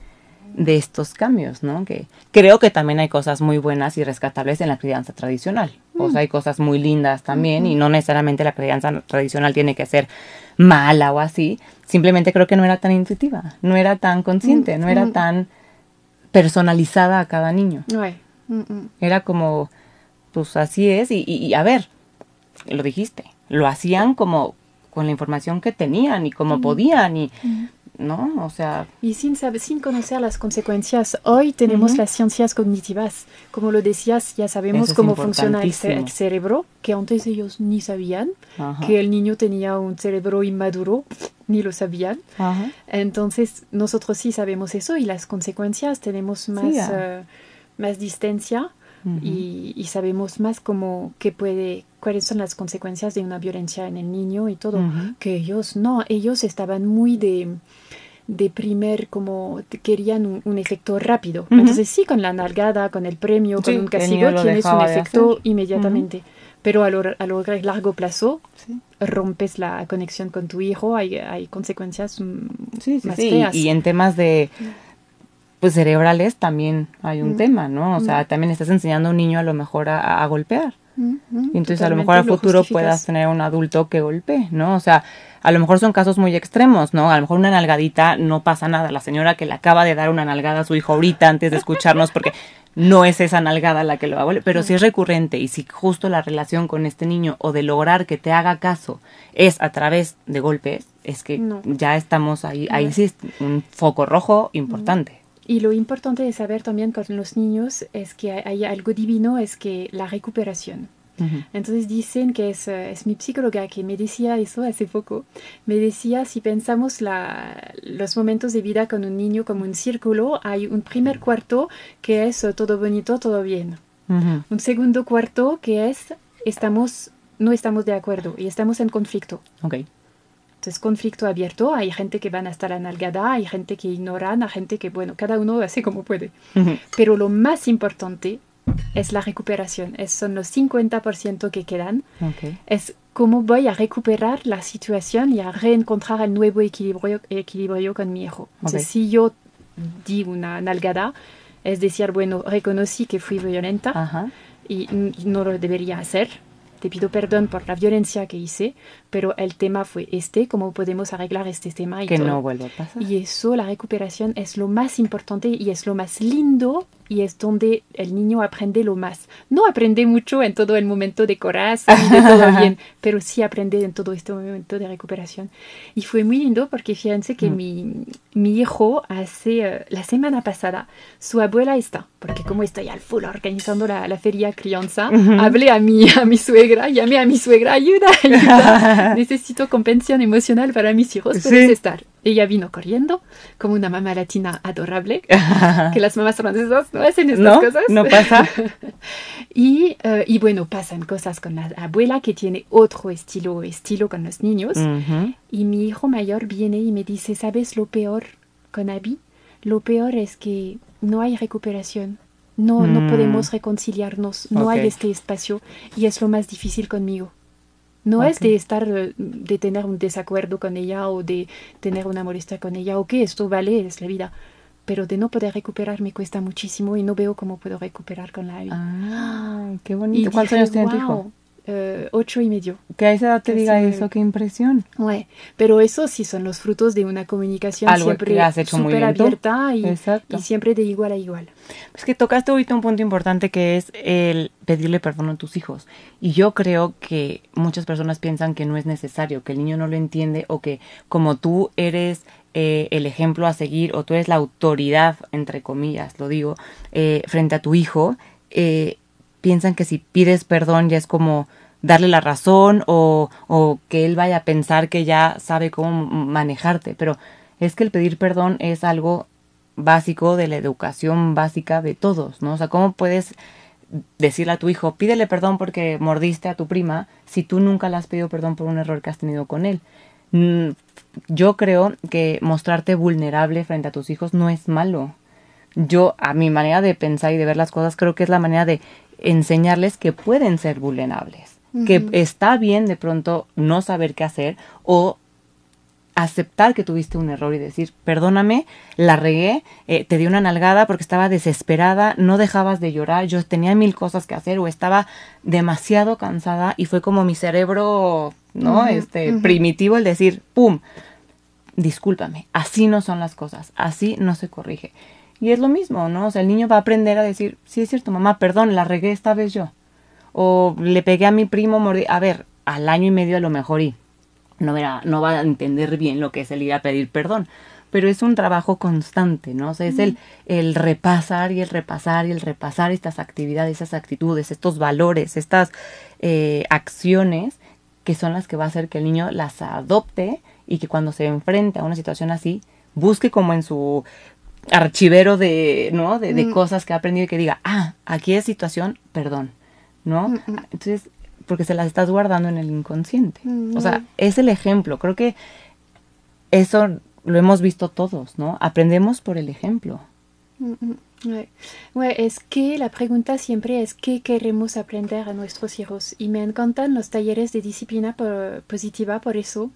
de estos cambios, ¿no? Que creo que también hay cosas muy buenas y rescatables en la crianza tradicional. O sea, hay cosas muy lindas también y no necesariamente la crianza tradicional tiene que ser mala o así. Simplemente creo que no era tan intuitiva, no era tan consciente, no era tan personalizada a cada niño. Mm, mm. Era como, pues así es y, y- y a ver, lo dijiste, lo hacían como con la información que tenían y como podían y, ¿no? O sea, Y sin, saber, sin conocer las consecuencias, hoy tenemos las ciencias cognitivas. Como lo decías, ya sabemos es cómo funciona el, ce- el importantísimo. cerebro, que antes ellos ni sabían, que el niño tenía un cerebro inmaduro, ni lo sabían. Entonces, nosotros sí sabemos eso y las consecuencias tenemos más, eh, más distancia Y, y sabemos más cómo, qué puede, cuáles son las consecuencias de una violencia en el niño y todo. Que ellos no, ellos estaban muy de, de primer, como querían un, un efecto rápido. Entonces, sí, con la nalgada, con el premio, Sí, con un castigo, tienes un efecto inmediatamente. Pero a lo, a lo largo plazo, Sí. rompes la conexión con tu hijo, hay, hay consecuencias mm, Sí, sí, más sí. feas. Y, y en temas de pues cerebrales también hay un Mm. tema, ¿no? O sea, también estás enseñando a un niño a lo mejor a, a golpear. Mm, Y entonces a lo mejor a lo futuro justificas. puedas tener un adulto que golpee, ¿no? O sea, a lo mejor son casos muy extremos, ¿no? A lo mejor una nalgadita no pasa nada. La señora que le acaba de dar una nalgada a su hijo ahorita antes de escucharnos porque no es esa nalgada la que lo va a volver. Pero si es recurrente y si justo la relación con este niño o de lograr que te haga caso es a través de golpes, es que No. ya estamos ahí, ahí sí es un foco rojo importante. Y lo importante de saber también con los niños es que hay, algo divino, es que la recuperación. Ujú. Entonces dicen que es, eh, es mi psicóloga que me decía eso hace poco. Me decía, si pensamos la, los momentos de vida con un niño como un círculo, hay un primer cuarto que es eh, todo bonito, todo bien. Ujú. Un segundo cuarto que es estamos, no estamos de acuerdo y estamos en conflicto. Ok. Entonces, conflicto abierto, hay gente que van hasta la nalgada, hay gente que ignoran, hay gente que, bueno, cada uno hace como puede. Pero lo más importante es la recuperación, es, son los 50% que quedan, Ok. es cómo voy a recuperar la situación y a reencontrar el nuevo equilibrio, equilibrio con mi hijo. Entonces, si yo di una nalgada, es decir, bueno, reconocí que fui violenta Ajá. y n- no lo debería hacer. Te pido perdón por la violencia que hice, pero el tema fue este, cómo podemos arreglar este tema y Que todo. no vuelva a pasar. Y eso, la recuperación, es lo más importante y es lo más lindo y es donde el niño aprende lo más. No aprende mucho en todo el momento de corazón y de todo bien, pero sí aprende en todo este momento de recuperación. Y fue muy lindo porque fíjense que Mm. mi, mi hijo hace, eh, la semana pasada, su abuela está, porque como estoy al full organizando la, la feria crianza, Ujú. hablé a mi, a mi suegra, llamé a mi suegra, ayuda, ayuda, necesito compensación emocional para mis hijos, puedes Sí. estar. Ella vino corriendo, como una mamá latina adorable, que las mamás francesas no hacen estas ¿No? cosas. ¿No pasa? Y, eh, y bueno, pasan cosas con la abuela que tiene otro estilo, estilo con los niños. Ujú. Y mi hijo mayor viene y me dice, ¿sabes lo peor con Abby? Lo peor es que no hay recuperación. No, Mm. no podemos reconciliarnos, no hay Ok. este espacio y es lo más difícil conmigo. No es de estar, eh, de tener un desacuerdo con ella o de tener una molestia con ella, o que esto vale, es la vida. Pero de no poder recuperar me cuesta muchísimo y no veo cómo puedo recuperar con la Abby. Ah, qué bonito. ¿Cuántos dije, años tiene tu hijo? "Wow, eh, ocho y medio. Que a esa edad te Casi diga eso, qué impresión. Ouais, pero eso sí son los frutos de una comunicación Algo siempre súper abierta y siempre de igual a igual. Es que tocaste ahorita un punto importante que es el pedirle perdón a tus hijos. Y yo creo que muchas personas piensan que no es necesario, que el niño no lo entiende o que como tú eres eh, el ejemplo a seguir o tú eres la autoridad, entre comillas, lo digo, eh, frente a tu hijo, eh, piensan que si pides perdón ya es como darle la razón o, o que él vaya a pensar que ya sabe cómo manejarte. Pero es que el pedir perdón es algo básico de la educación básica de todos, ¿no? O sea, ¿cómo puedes decirle a tu hijo, pídele perdón porque mordiste a tu prima si tú nunca le has pedido perdón por un error que has tenido con él? Mm, Yo creo que mostrarte vulnerable frente a tus hijos no es malo. yo, a mi manera de pensar y de ver las cosas, creo que es la manera de enseñarles que pueden ser vulnerables, que está bien de pronto no saber qué hacer o aceptar que tuviste un error y decir, perdóname, la regué, eh, te di una nalgada porque estaba desesperada, no dejabas de llorar, yo tenía mil cosas que hacer o estaba demasiado cansada y fue como mi cerebro, ¿no? este, primitivo el decir, ¡pum! Discúlpame, así no son las cosas, así no se corrige. Y es lo mismo, ¿no? O sea, el niño va a aprender a decir, sí es cierto, mamá, perdón, la regué esta vez yo. O le pegué a mi primo, mordí. A ver, al año y medio a lo mejor y no, verá, no va a entender bien lo que es el ir a pedir perdón. Pero es un trabajo constante, ¿no? O sea, es el, el repasar y el repasar y el repasar estas actividades, esas actitudes, estos valores, estas eh, acciones que son las que va a hacer que el niño las adopte y que cuando se enfrente a una situación así, busque como en su archivero de, ¿no? De, de cosas que ha aprendido y que diga, ah, aquí es situación, perdón, ¿no? Entonces, porque se las estás guardando en el inconsciente. O sea, es el ejemplo. Creo que eso lo hemos visto todos, ¿no? Aprendemos por el ejemplo. Ouais. es que la pregunta siempre es qué queremos aprender a nuestros hijos. Y me encantan los talleres de disciplina positiva por eso,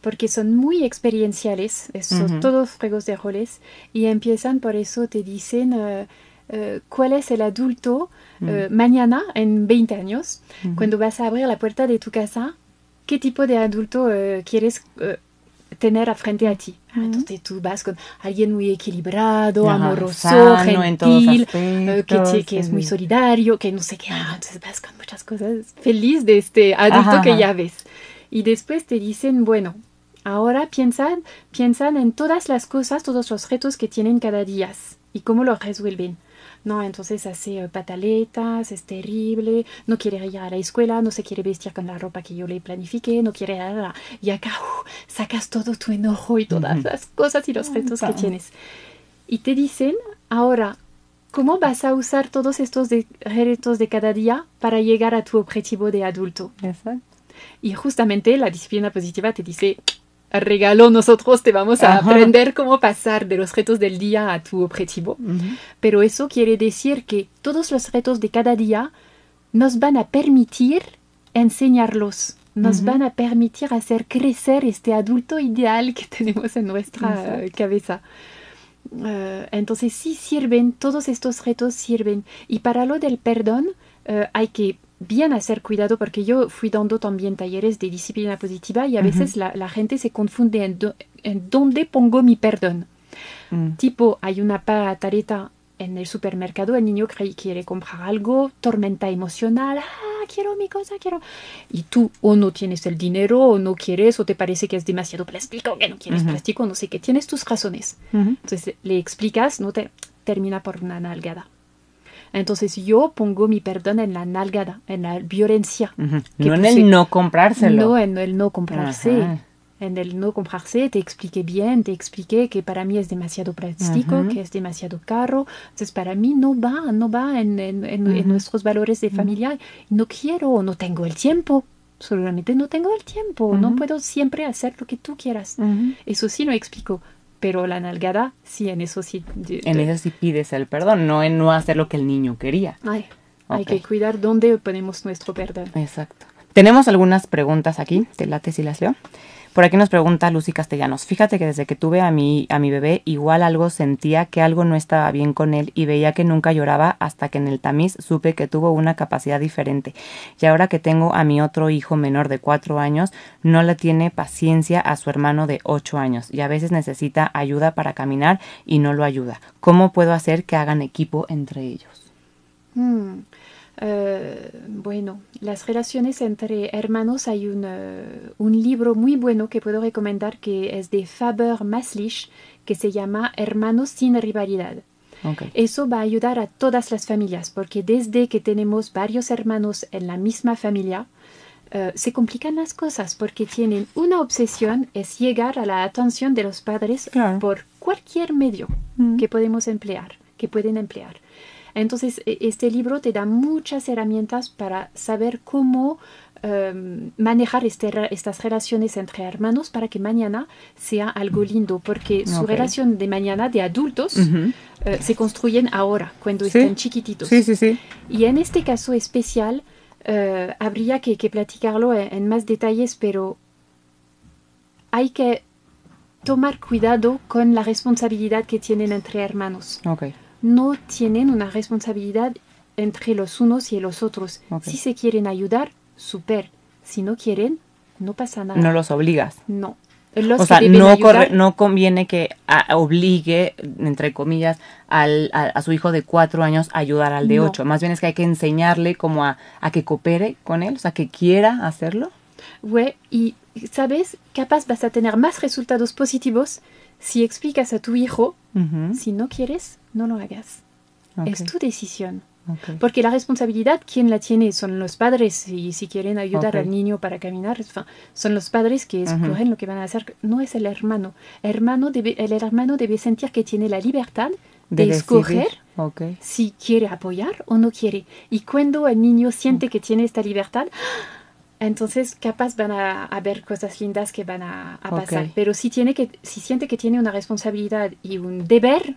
porque son muy experienciales, son todos juegos de roles, y empiezan por eso, te dicen... Uh, uh, cuál es el adulto uh, mañana, en 20 años, cuando vas a abrir la puerta de tu casa, qué tipo de adulto quieres tener frente a ti. Entonces tú vas con alguien muy equilibrado, amoroso, gentil, que, que, es muy solidario, que no sé qué. Entonces vas con muchas cosas feliz de este adulto que ya ves. Y después te dicen, bueno, ahora piensan, piensan en todas las cosas, todos los retos que tienen cada día y cómo lo resuelven. No, entonces hace eh, pataletas, es terrible, no quiere ir a la escuela, no se quiere vestir con la ropa que yo le planifiqué, no quiere nada. Y acá uh, sacas todo tu enojo y todas las cosas y los retos que tienes. Y te dicen, ahora, ¿cómo vas a usar todos estos retos de cada día para llegar a tu objetivo de adulto? Exacto. Y justamente la disciplina positiva te dice, regalo, nosotros te vamos a aprender cómo pasar de los retos del día a tu objetivo. Pero eso quiere decir que todos los retos de cada día nos van a permitir enseñarlos, nos van a permitir hacer crecer este adulto ideal que tenemos en nuestra cabeza. Eh, entonces sí sirven, todos estos retos sirven. Y para lo del perdón, eh, hay que bien hacer cuidado porque yo fui dando también talleres de disciplina positiva y a veces la, la, gente se confunde en, en, dónde pongo mi perdón. Mm. Tipo, hay una patareta en el supermercado, el niño quiere comprar algo, tormenta emocional, ah, quiero mi cosa, quiero. Y tú o no tienes el dinero o no quieres o te parece que es demasiado plástico, que no quieres plástico, no sé qué, tienes tus razones. Entonces le explicas, no te termina por una nalgada. Entonces yo pongo mi perdón en la nalgada, en la violencia. No en el no comprárselo. No en el no comprarse. En el no comprarse te expliqué bien, te expliqué que para mí es demasiado plástico, que es demasiado caro. Entonces para mí no va, no va en, en, nuestros valores de familia. No quiero, no tengo el tiempo. Solamente no tengo el tiempo. No puedo siempre hacer lo que tú quieras. Eso sí lo explico pero la nalgada, sí, en eso sí. En eso sí pides el perdón, no en no hacer lo que el niño quería. Ay, Hay que cuidar dónde ponemos nuestro perdón. Exacto. Tenemos algunas preguntas aquí, te late si las leo. Por aquí nos pregunta Lucy Castellanos. Fíjate que desde que tuve a mi, a mi bebé, igual algo sentía que algo no estaba bien con él y veía que nunca lloraba hasta que en el tamiz supe que tuvo una capacidad diferente. Y ahora que tengo a mi otro hijo menor de cuatro años, no le tiene paciencia a su hermano de ocho años y a veces necesita ayuda para caminar y no lo ayuda. ¿Cómo puedo hacer que hagan equipo entre ellos? Hmm. Eh, bueno, las relaciones entre hermanos hay un, eh, un, libro muy bueno que puedo recomendar que es de Faber Maslich que se llama Hermanos sin rivalidad. Eso va a ayudar a todas las familias porque desde que tenemos varios hermanos en la misma familia, eh, se complican las cosas porque tienen una obsesión, es llegar a la atención de los padres por cualquier medio mm. que podemos emplear, que pueden emplear. Entonces, e, este libro te da muchas herramientas para saber cómo em, manejar este estas relaciones entre hermanos para que mañana sea algo lindo, porque su Ok. relación de mañana de adultos eh, se construyen ahora, cuando Sí. están chiquititos. Sí, sí, sí. Y en este caso especial eh, habría que, que platicarlo en, en más detalles, pero hay que tomar cuidado con la responsabilidad que tienen entre hermanos. Ok. No tienen una responsabilidad entre los unos y los otros. Si se quieren ayudar, super. Si no quieren, no pasa nada. No los obligas. No. Los o sea, no, ayudar, corre- no conviene que a- obligue, entre comillas, al, a, a su hijo de cuatro años a ayudar al de No. ocho. Más bien es que hay que enseñarle como a, a que coopere con él, o sea, que quiera hacerlo. Ouais, y sabes, capaz vas a tener más resultados positivos si explicas a tu hijo, Ujú. si no quieres, no lo hagas. Ok, Es tu decisión. ok. Porque la responsabilidad, ¿quién la tiene? Son los padres. Y si quieren ayudar Ok. al niño para caminar, son los padres que escogen lo que van a hacer. No es el hermano. Hermano debe, el hermano debe sentir que tiene la libertad de, decidir. escoger si quiere apoyar o no quiere. Y cuando el niño siente que tiene esta libertad, entonces capaz van a haber cosas lindas que van a, a pasar. Ok. Pero si, tiene que, si siente que tiene una responsabilidad y un deber,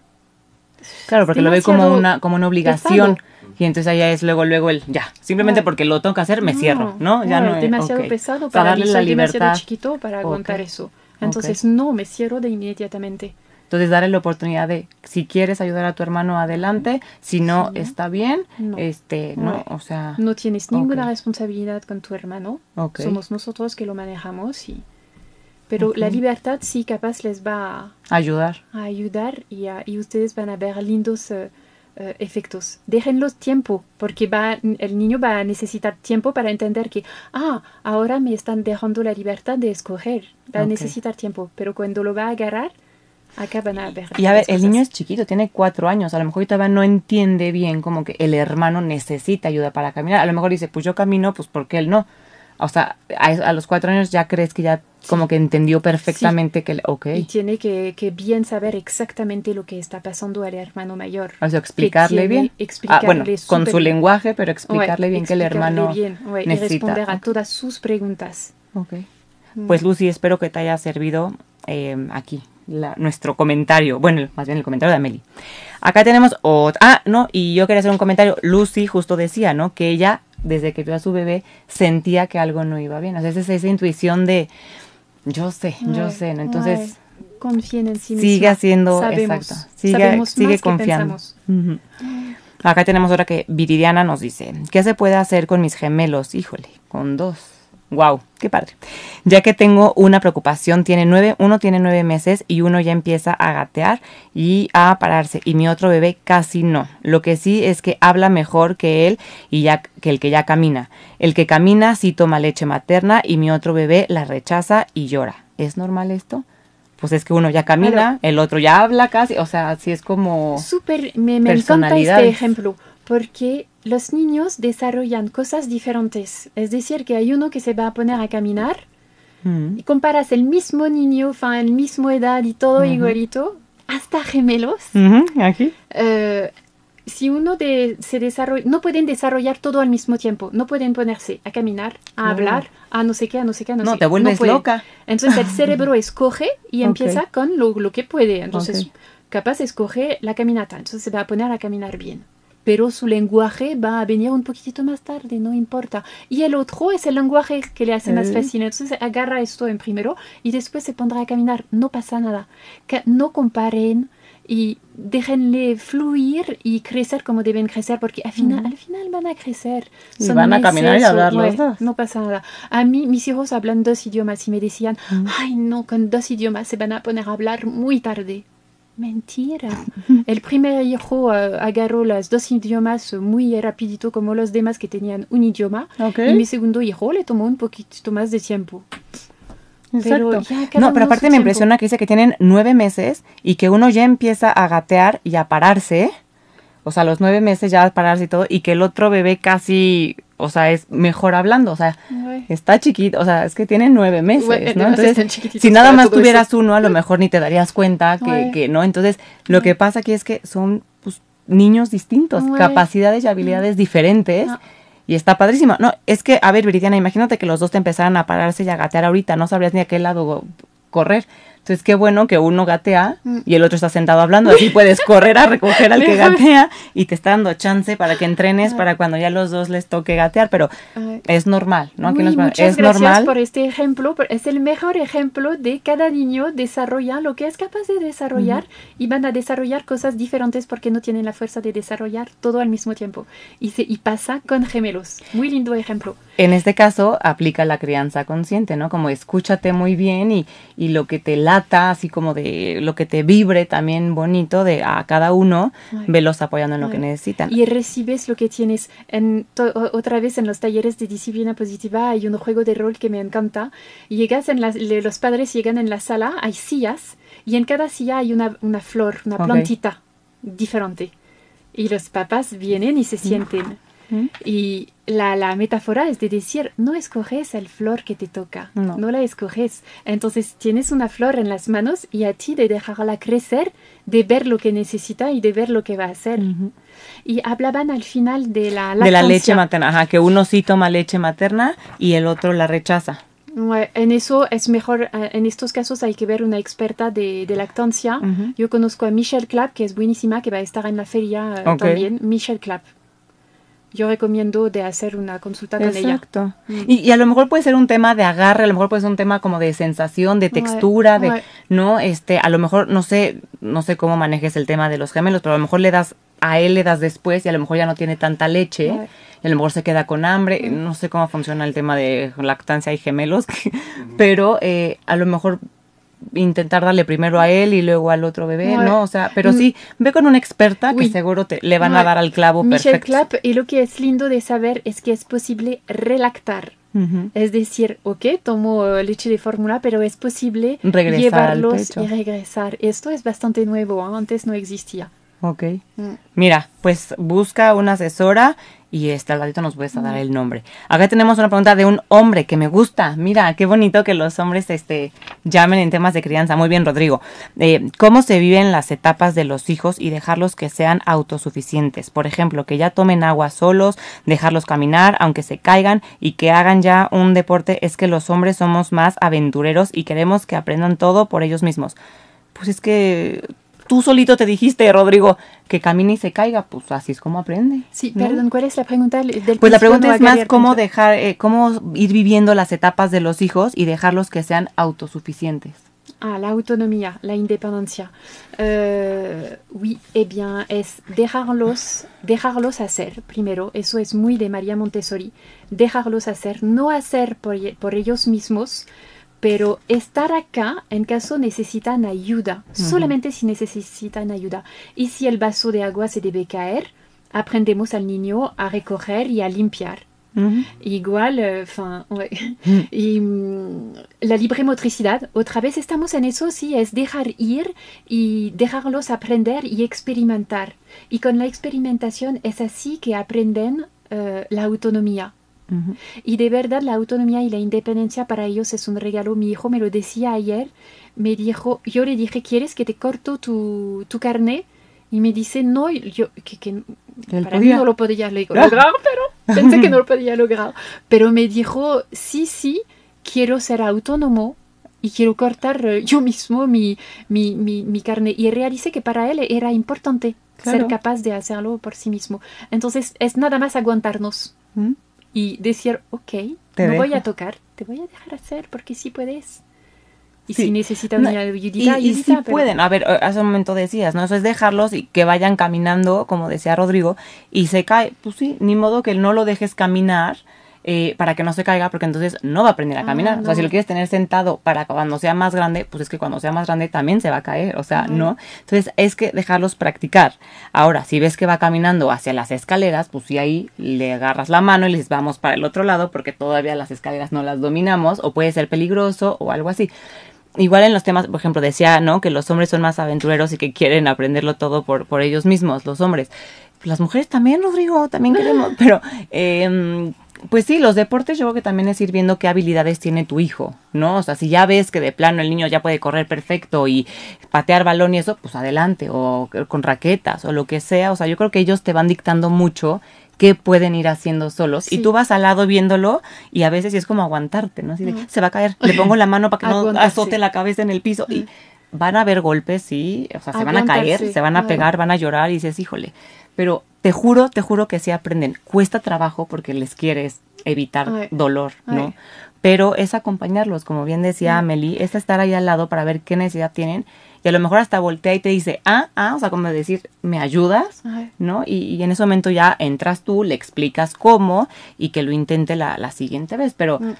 Claro, porque lo ve como una, como una obligación. pesado. Y entonces allá es luego, luego el ya. Simplemente No. porque lo tengo que hacer, me No, cierro, ¿no? Ya no, no es demasiado ok. pesado para darle la soy demasiado libertad. chiquito para Ok. aguantar eso. Entonces, no, me cierro de inmediatamente. Entonces, darle la oportunidad de, si quieres ayudar a tu hermano, adelante. Si no, Sí. está bien. No. Este, no, Ouais. o sea. No tienes ninguna Ok. responsabilidad con tu hermano. Ok. Somos nosotros que lo manejamos. Y... Pero la Ok. libertad sí capaz les va Ayudar. a ayudar y, a- y ustedes van a ver lindos eh, eh, efectos. Déjenlos tiempo, porque va, el niño va a necesitar tiempo para entender que, ah, ahora me están dejando la libertad de escoger. Va a necesitar tiempo, pero cuando lo va a agarrar, Y a ver, el niño es chiquito, tiene cuatro años. A lo mejor todavía no entiende bien como que el hermano necesita ayuda para caminar. A lo mejor dice, pues yo camino, pues porque él no. O sea, a, a los cuatro años ya crees que ya como que entendió perfectamente que, el- ok. Y tiene que, que bien saber exactamente lo que está pasando al hermano mayor. O sea, explicarle bien. Ah, explicarle bueno, con su bien. lenguaje, pero explicarle Ouais, bien que el explicarle hermano bien, ouais, y necesita. responder a todas sus preguntas. Ok. Mm. Pues Lucy, espero que te haya servido eh, aquí la- nuestro comentario. Bueno, más bien el comentario de Amelie. Acá tenemos otra. Ah, no, y yo quería hacer un comentario. Lucy justo decía, ¿no? Que ella, desde que vio a su bebé, sentía que algo no iba bien. O sea, es esa intuición de yo sé, yo sé, ¿no? Entonces, ouais. confíen en sí sigue misma. haciendo, Sabemos, exacto. Sigue, sabemos sigue más que confiando. Acá tenemos otra que Viridiana nos dice, ¿qué se puede hacer con mis gemelos? Híjole, con dos. Wow, qué padre. Ya que tengo una preocupación, tiene nueve, uno tiene nueve meses y uno ya empieza a gatear y a pararse y mi otro bebé casi no. Lo que sí es que habla mejor que él y ya que el que ya camina. El que camina sí toma leche materna y mi otro bebé la rechaza y llora. ¿Es normal esto? Pues es que uno ya camina, el otro ya habla casi, o sea, así es como Súper, me, me encanta este ejemplo, porque los niños desarrollan cosas diferentes. Es decir, que hay uno que se va a poner a caminar Mm. y comparas el mismo niño, enfin, el mismo edad y todo igualito, hasta gemelos. Aquí. Eh, si uno de, se desarrolla, no pueden desarrollar todo al mismo tiempo, no pueden ponerse a caminar, a Claro. hablar, a no sé qué, a no sé qué, a no, No, sé te vuelves pueden. loca. Entonces el cerebro escoge y empieza con lo, lo que puede. Entonces, Ok. capaz escoge la caminata, entonces se va a poner a caminar bien. Pero su lenguaje va a venir un poquitito más tarde, no importa. Y el otro es el lenguaje que le hace más fácil. Entonces agarra esto en primero y después se pondrá a caminar. No pasa nada. Que no comparen y déjenle fluir y crecer como deben crecer, porque al final, al final van a crecer. Y van a caminar y hablar los dos. No pasa nada. A mí, mis hijos hablan dos idiomas y me decían, Mm. ay, no, con dos idiomas se van a poner a hablar muy tarde. Mentira. El primer hijo eh, agarró los dos idiomas muy rapidito como los demás que tenían un idioma. Ok. Y mi segundo hijo le tomó un poquito más de tiempo. Pero Exacto. ya No, pero aparte me tiempo. impresiona que dice que tienen nueve meses y que uno ya empieza a gatear y a pararse. O sea, los nueve meses ya pararse y todo. Y que el otro bebé casi, o sea, es mejor hablando. O sea, está chiquito. O sea, es que tiene nueve meses, ¿no? Entonces, si nada más tuvieras eso. uno, a lo mejor ni te darías cuenta que, que no. Entonces, lo que pasa aquí es que son pues, niños distintos, capacidades y habilidades diferentes. Y está padrísimo. No, es que, a ver, Viridiana, imagínate que los dos te empezaran a pararse y a gatear ahorita, no sabrías ni a qué lado correr. Entonces, qué bueno que uno gatea Mm. y el otro está sentado hablando. Así puedes correr a recoger al que gatea y te está dando chance para que entrenes para cuando ya los dos les toque gatear. Pero es normal, ¿no? Aquí nos muchas es gracias normal. por este ejemplo. Es el mejor ejemplo de cada niño desarrolla lo que es capaz de desarrollar y van a desarrollar cosas diferentes porque no tienen la fuerza de desarrollar todo al mismo tiempo. Y, se, y pasa con gemelos. Muy lindo ejemplo. En este caso, aplica la crianza consciente, ¿no? Como escúchate muy bien y, y lo que te lata, así como de lo que te vibre también bonito de a cada uno, Ay. velos apoyando en lo Ay. que necesitan. Y recibes lo que tienes. En otra vez en los talleres de disciplina positiva hay un juego de rol que me encanta. Llegas en los padres llegan en la sala, hay sillas y en cada silla hay una, una flor, una plantita diferente. Y los papás vienen y se sienten. ¿Mm? Y la, la metáfora es de decir, no escoges el flor que te toca, No. no. la escoges. Entonces tienes una flor en las manos y a ti de dejarla crecer, de ver lo que necesita y de ver lo que va a hacer. Ujú. Y hablaban al final de la De la leche lactancia. materna, ajá, que uno sí toma leche materna y el otro la rechaza. En eso es mejor, eh, en estos casos hay que ver una experta de, de lactancia. Ujú. Yo conozco a Michelle Clapp, que es buenísima, que va a estar en la feria eh, Ok. también. Michelle Clapp. Yo recomiendo de hacer una consulta con ella. Exacto. Mm. Y, y a lo mejor puede ser un tema de agarre, a lo mejor puede ser un tema como de sensación, de textura, de, ouais. ¿no? Este, a lo mejor, no sé, no sé cómo manejes el tema de los gemelos, pero a lo mejor le das, a él le das después y a lo mejor ya no tiene tanta leche. Ouais. Y a lo mejor se queda con hambre, no sé cómo funciona el tema de lactancia y gemelos, pero eh, a lo mejor intentar darle primero a él y luego al otro bebé, Ouais. ¿no? O sea, pero Mm. sí, ve con una experta que seguro te, le van a dar al clavo Michelle perfecto. Clapp, y lo que es lindo de saber es que es posible relactar. Es decir, ok, tomo leche de fórmula, pero es posible Regresar llevarlos y regresar. Esto es bastante nuevo, ¿eh? antes no existía. Ok. Mm. Mira, pues busca una asesora y este al ratito nos puedes dar el nombre. Acá tenemos una pregunta de un hombre que me gusta. Mira, qué bonito que los hombres este llamen en temas de crianza. Muy bien, Rodrigo. Eh, ¿Cómo se viven las etapas de los hijos y dejarlos que sean autosuficientes? Por ejemplo, que ya tomen agua solos, dejarlos caminar aunque se caigan y que hagan ya un deporte. Es que los hombres somos más aventureros y queremos que aprendan todo por ellos mismos. Pues es que tú solito te dijiste, Rodrigo, que camine y se caiga, pues así es como aprende. Sí, ¿no? perdón, ¿cuál es la pregunta del Pues la pregunta es más cómo dejar, eh, cómo ir viviendo las etapas de los hijos y dejarlos que sean autosuficientes. Ah, la autonomía, la independencia. Euh, oui, eh bien, es dejarlos, dejarlos hacer, primero, eso es muy de María Montessori, dejarlos hacer, no hacer por ellos mismos, pero estar acá en caso necesitan ayuda, solamente si necesitan ayuda. Y si el vaso de agua se debe caer, aprendemos al niño a recoger y a limpiar. Igual, enfin, ouais. Y mm, la libre motricidad, otra vez estamos en eso, sí, es dejar ir y dejarlos aprender y experimentar. Y con la experimentación es así que aprenden eh, la autonomía. Ujú. Y de verdad la autonomía y la independencia para ellos es un regalo. Mi hijo me lo decía ayer, me dijo, yo le dije, ¿quieres que te corto tu, tu carne? Y me dice, no, yo, que, que para mí no lo podía lograr, pero pensé que no lo podía lograr. Pero me dijo, sí, sí, quiero ser autónomo y quiero cortar eh, yo mismo mi, mi, mi, mi carne. Y realicé que para él era importante Claro. ser capaz de hacerlo por sí mismo. Entonces es nada más aguantarnos ¿Mm? Y decir, ok, Te no voy a tocar, te voy a dejar hacer porque sí puedes. Y Sí. si necesitas No, una Y, ayudita, y ayudita, sí pero- pueden, a ver, hace un momento decías, ¿no? Eso es dejarlos y que vayan caminando, como decía Rodrigo, y se cae, pues sí, ni modo que no lo dejes caminar eh, para que no se caiga, porque entonces no va a aprender a Ah, caminar. O sea, si lo quieres tener sentado para cuando sea más grande, pues es que cuando sea más grande también se va a caer, o sea, ¿no? Entonces es que dejarlos practicar. Ahora, si ves que va caminando hacia las escaleras, pues sí ahí le agarras la mano y les vamos para el otro lado, porque todavía las escaleras no las dominamos, o puede ser peligroso, o algo así. Igual en los temas, por ejemplo, decía, ¿no? Que los hombres son más aventureros y que quieren aprenderlo todo por, por ellos mismos, los hombres. Las mujeres también, Rodrigo, también queremos. Pero, eh, pues sí, los deportes yo creo que también es ir viendo qué habilidades tiene tu hijo, ¿no? O sea, si ya ves que de plano el niño ya puede correr perfecto y patear balón y eso, pues adelante, o con raquetas, o lo que sea. O sea, yo creo que ellos te van dictando mucho qué pueden ir haciendo solos. Y tú vas al lado viéndolo y a veces es como aguantarte, ¿no? Así de, se va a caer, le pongo la mano para que no azote la cabeza en el piso. Y van a haber golpes, sí, o sea, se van a caer, se van a pegar, van a llorar y dices, híjole. Pero te juro, te juro que sí aprenden. Cuesta trabajo porque les quieres evitar Ay. dolor, ¿no? Ay. Pero es acompañarlos, como bien decía Amelie, es estar ahí al lado para ver qué necesidad tienen y a lo mejor hasta voltea y te dice, ah, ah, o sea, como decir, ¿me ayudas? Ay. ¿No? Y, y en ese momento ya entras tú, le explicas cómo y que lo intente la, la siguiente vez, pero Mm.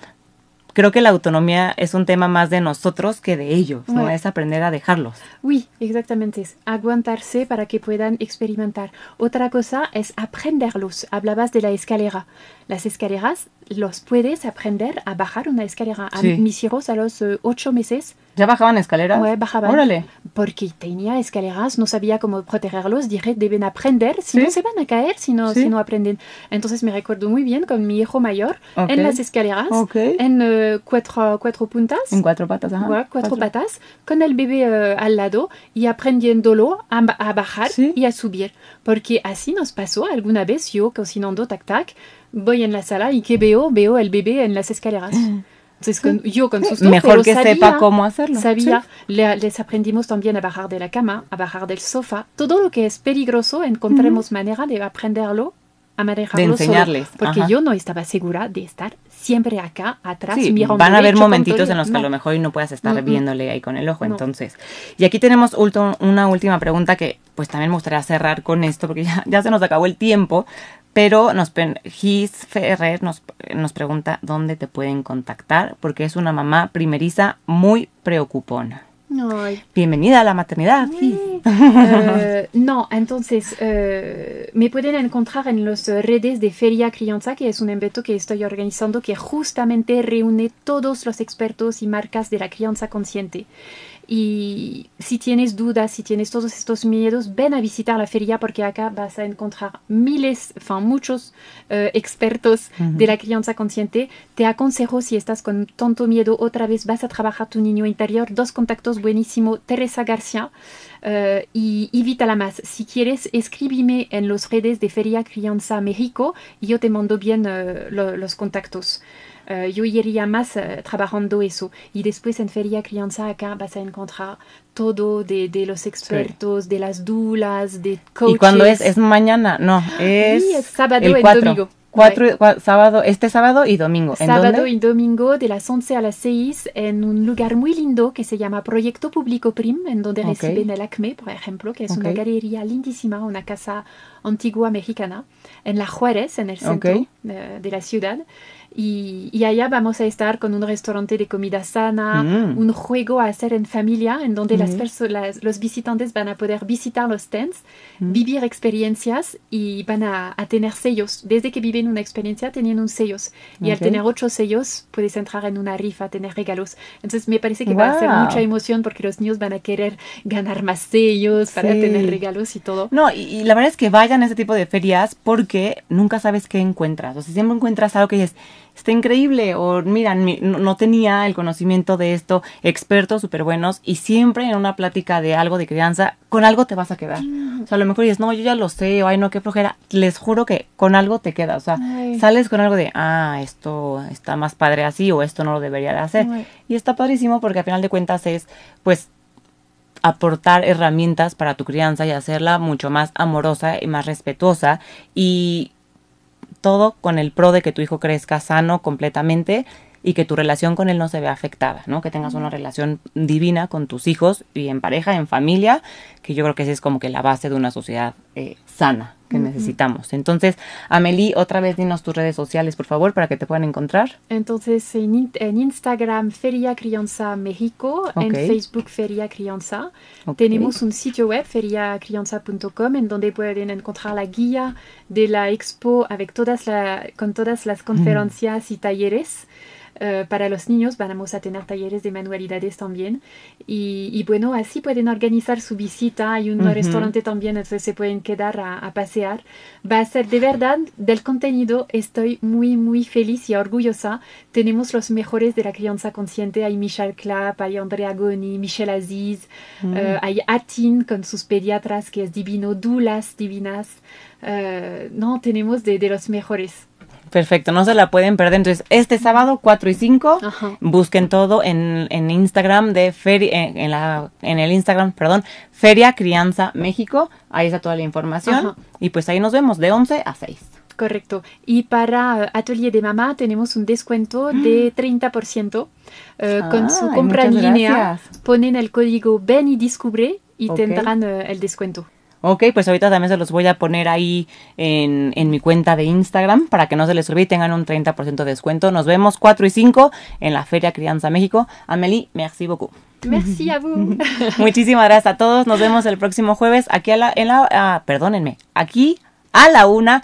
Creo que la autonomía es un tema más de nosotros que de ellos, ¿no? Es aprender a dejarlos. Oui, exactamente. Es aguantarse para que puedan experimentar. Otra cosa es aprenderlos. Hablabas de la escalera. Las escaleras los puedes aprender a bajar una escalera. A Sí. mis hijos a los eh, ocho meses ¿Ya bajaban escaleras? Ouais, bajaban. Órale. porque tenía escaleras, no sabía cómo protegerlos, dije, deben aprender, si Sí. no se van a caer si no, Sí. si no aprenden. Entonces me recuerdo muy bien con mi hijo mayor Ok. en las escaleras, Ok. en eh, cuatro, cuatro puntas. En cuatro patas, ajá. Cuatro patas, con el bebé eh, al lado y aprendiéndolo a, a bajar Sí. y a subir. Porque así nos pasó alguna vez, yo cocinando tac tac, voy en la sala y que veo, veo el bebé en las escaleras. Entonces con- yo con susto, Mejor pero que sabía, sepa cómo hacerlo. Sabía, Le- les aprendimos también a bajar de la cama, a bajar del sofá. Todo lo que es peligroso encontremos manera de aprenderlo, a manejarlo De solo. enseñarles, porque ajá. yo no estaba segura de estar siempre acá, atrás, Sí, mirando van a haber momentitos en los que a lo mejor no puedas estar viéndole ahí con el ojo. No. Entonces, y aquí tenemos una última pregunta que pues también me gustaría cerrar con esto porque ya, ya se nos acabó el tiempo. Pero nos Gis Ferrer nos, nos pregunta dónde te pueden contactar porque es una mamá primeriza muy preocupona. Ay. Bienvenida a la maternidad. Eh, no, entonces eh, me pueden encontrar en las redes de Feria Crianza, que es un evento que estoy organizando que justamente reúne todos los expertos y marcas de la crianza consciente. Y si tienes dudas, si tienes todos estos miedos, ven a visitar la feria porque acá vas a encontrar miles, enfin, muchos eh, expertos de la crianza consciente. Te aconsejo si estás con tanto miedo, otra vez vas a trabajar tu niño interior. Dos contactos buenísimo, Teresa García eh, y invítala más. Si quieres, escríbeme en las redes de Feria Crianza México y yo te mando bien eh, lo- los contactos. Eh, yo iría más eh, trabajando eso. Y después en Feria Crianza acá vas a encontrar todo de, de los expertos, de las dulas, de coaches. ¿Y cuándo es? Es mañana, no, es, es sábado el y 4. domingo. Cuatro, cua- sábado, este sábado y domingo. ¿En Sábado dónde? y domingo de las 11 a las 6 en un lugar muy lindo que se llama Proyecto Público Prim, en donde reciben el ACME, por ejemplo, que es una galería lindísima, una casa antigua mexicana, en La Juárez, en el centro eh, de la ciudad. Y, y allá vamos a estar con un restaurante de comida sana, Mm. un juego a hacer en familia, en donde las Ujú. perso- las- los visitantes van a poder visitar los stands, Mm. vivir experiencias y van a, a tener sellos. Desde que viven una experiencia, tienen un sellos. Y al tener ocho sellos, puedes entrar en una rifa, tener regalos. Entonces me parece que va a ser mucha emoción porque los niños van a querer ganar más sellos para Sí. tener regalos y todo. No, y, y la verdad es que vayan a ese tipo de ferias porque nunca sabes qué encuentras. O sea, siempre encuentras algo que dices, está increíble, o mira, mi- no, tenía el conocimiento de esto, expertos súper buenos, y siempre en una plática de algo de crianza, con algo te vas a quedar. O sea, a lo mejor dices, no, yo ya lo sé, o ay, no, qué flojera. Les juro que con algo te quedas. O sea, Ay. sales con algo de, ah, esto está más padre así, o esto no lo debería de hacer. Ay. Y está padrísimo porque al final de cuentas es, pues, aportar herramientas para tu crianza y hacerla mucho más amorosa y más respetuosa y todo con el pro de que tu hijo crezca sano completamente y que tu relación con él no se vea afectada, ¿no? Que tengas una relación divina con tus hijos y en pareja, en familia, que yo creo que esa es como que la base de una sociedad eh, sana que necesitamos. Entonces, Amelie, otra vez dinos tus redes sociales, por favor, para que te puedan encontrar. Entonces en, en Instagram Feria Crianza México, en Ok. Facebook Feria Crianza. Ok. Tenemos un sitio web feriacrianza.com en donde pueden encontrar la guía de la expo avec todas la- con todas las conferencias y talleres. Eh, para los niños vamos a tener talleres de manualidades también. Y, bueno, así pueden organizar su visita. Hay un restaurante también, entonces se pueden quedar a, pasear. Va a ser de verdad del contenido. Estoy muy, muy feliz y orgullosa. Tenemos los mejores de la crianza consciente. Hay Michelle Clapp, hay Andrea Goni, Michelle Aziz, mm. eh, hay Atin con sus pediatras, que es divino, Dulas divinas. Eh, no, tenemos de los mejores. Perfecto, no se la pueden perder. Entonces, este sábado 4 y 5, busquen todo en, en Instagram de Feria, en, la, en el Instagram, perdón, Feria Crianza México. Ahí está toda la información. Y pues ahí nos vemos de 11 a 6. Correcto. Y para Atelier de Mamá tenemos un descuento de 30% eh, con su compra en línea. Ponen el código Ven y Descubre y tendrán eh, el descuento. Ok, pues ahorita también se los voy a poner ahí en, en mi cuenta de Instagram para que no se les olvide y tengan un 30% de descuento. Nos vemos 4 y 5 en la Feria Crianza México. Amélie, merci beaucoup. Merci a vous. Muchísimas gracias a todos. Nos vemos el próximo jueves aquí a la, en la, ah, perdónenme, aquí a la una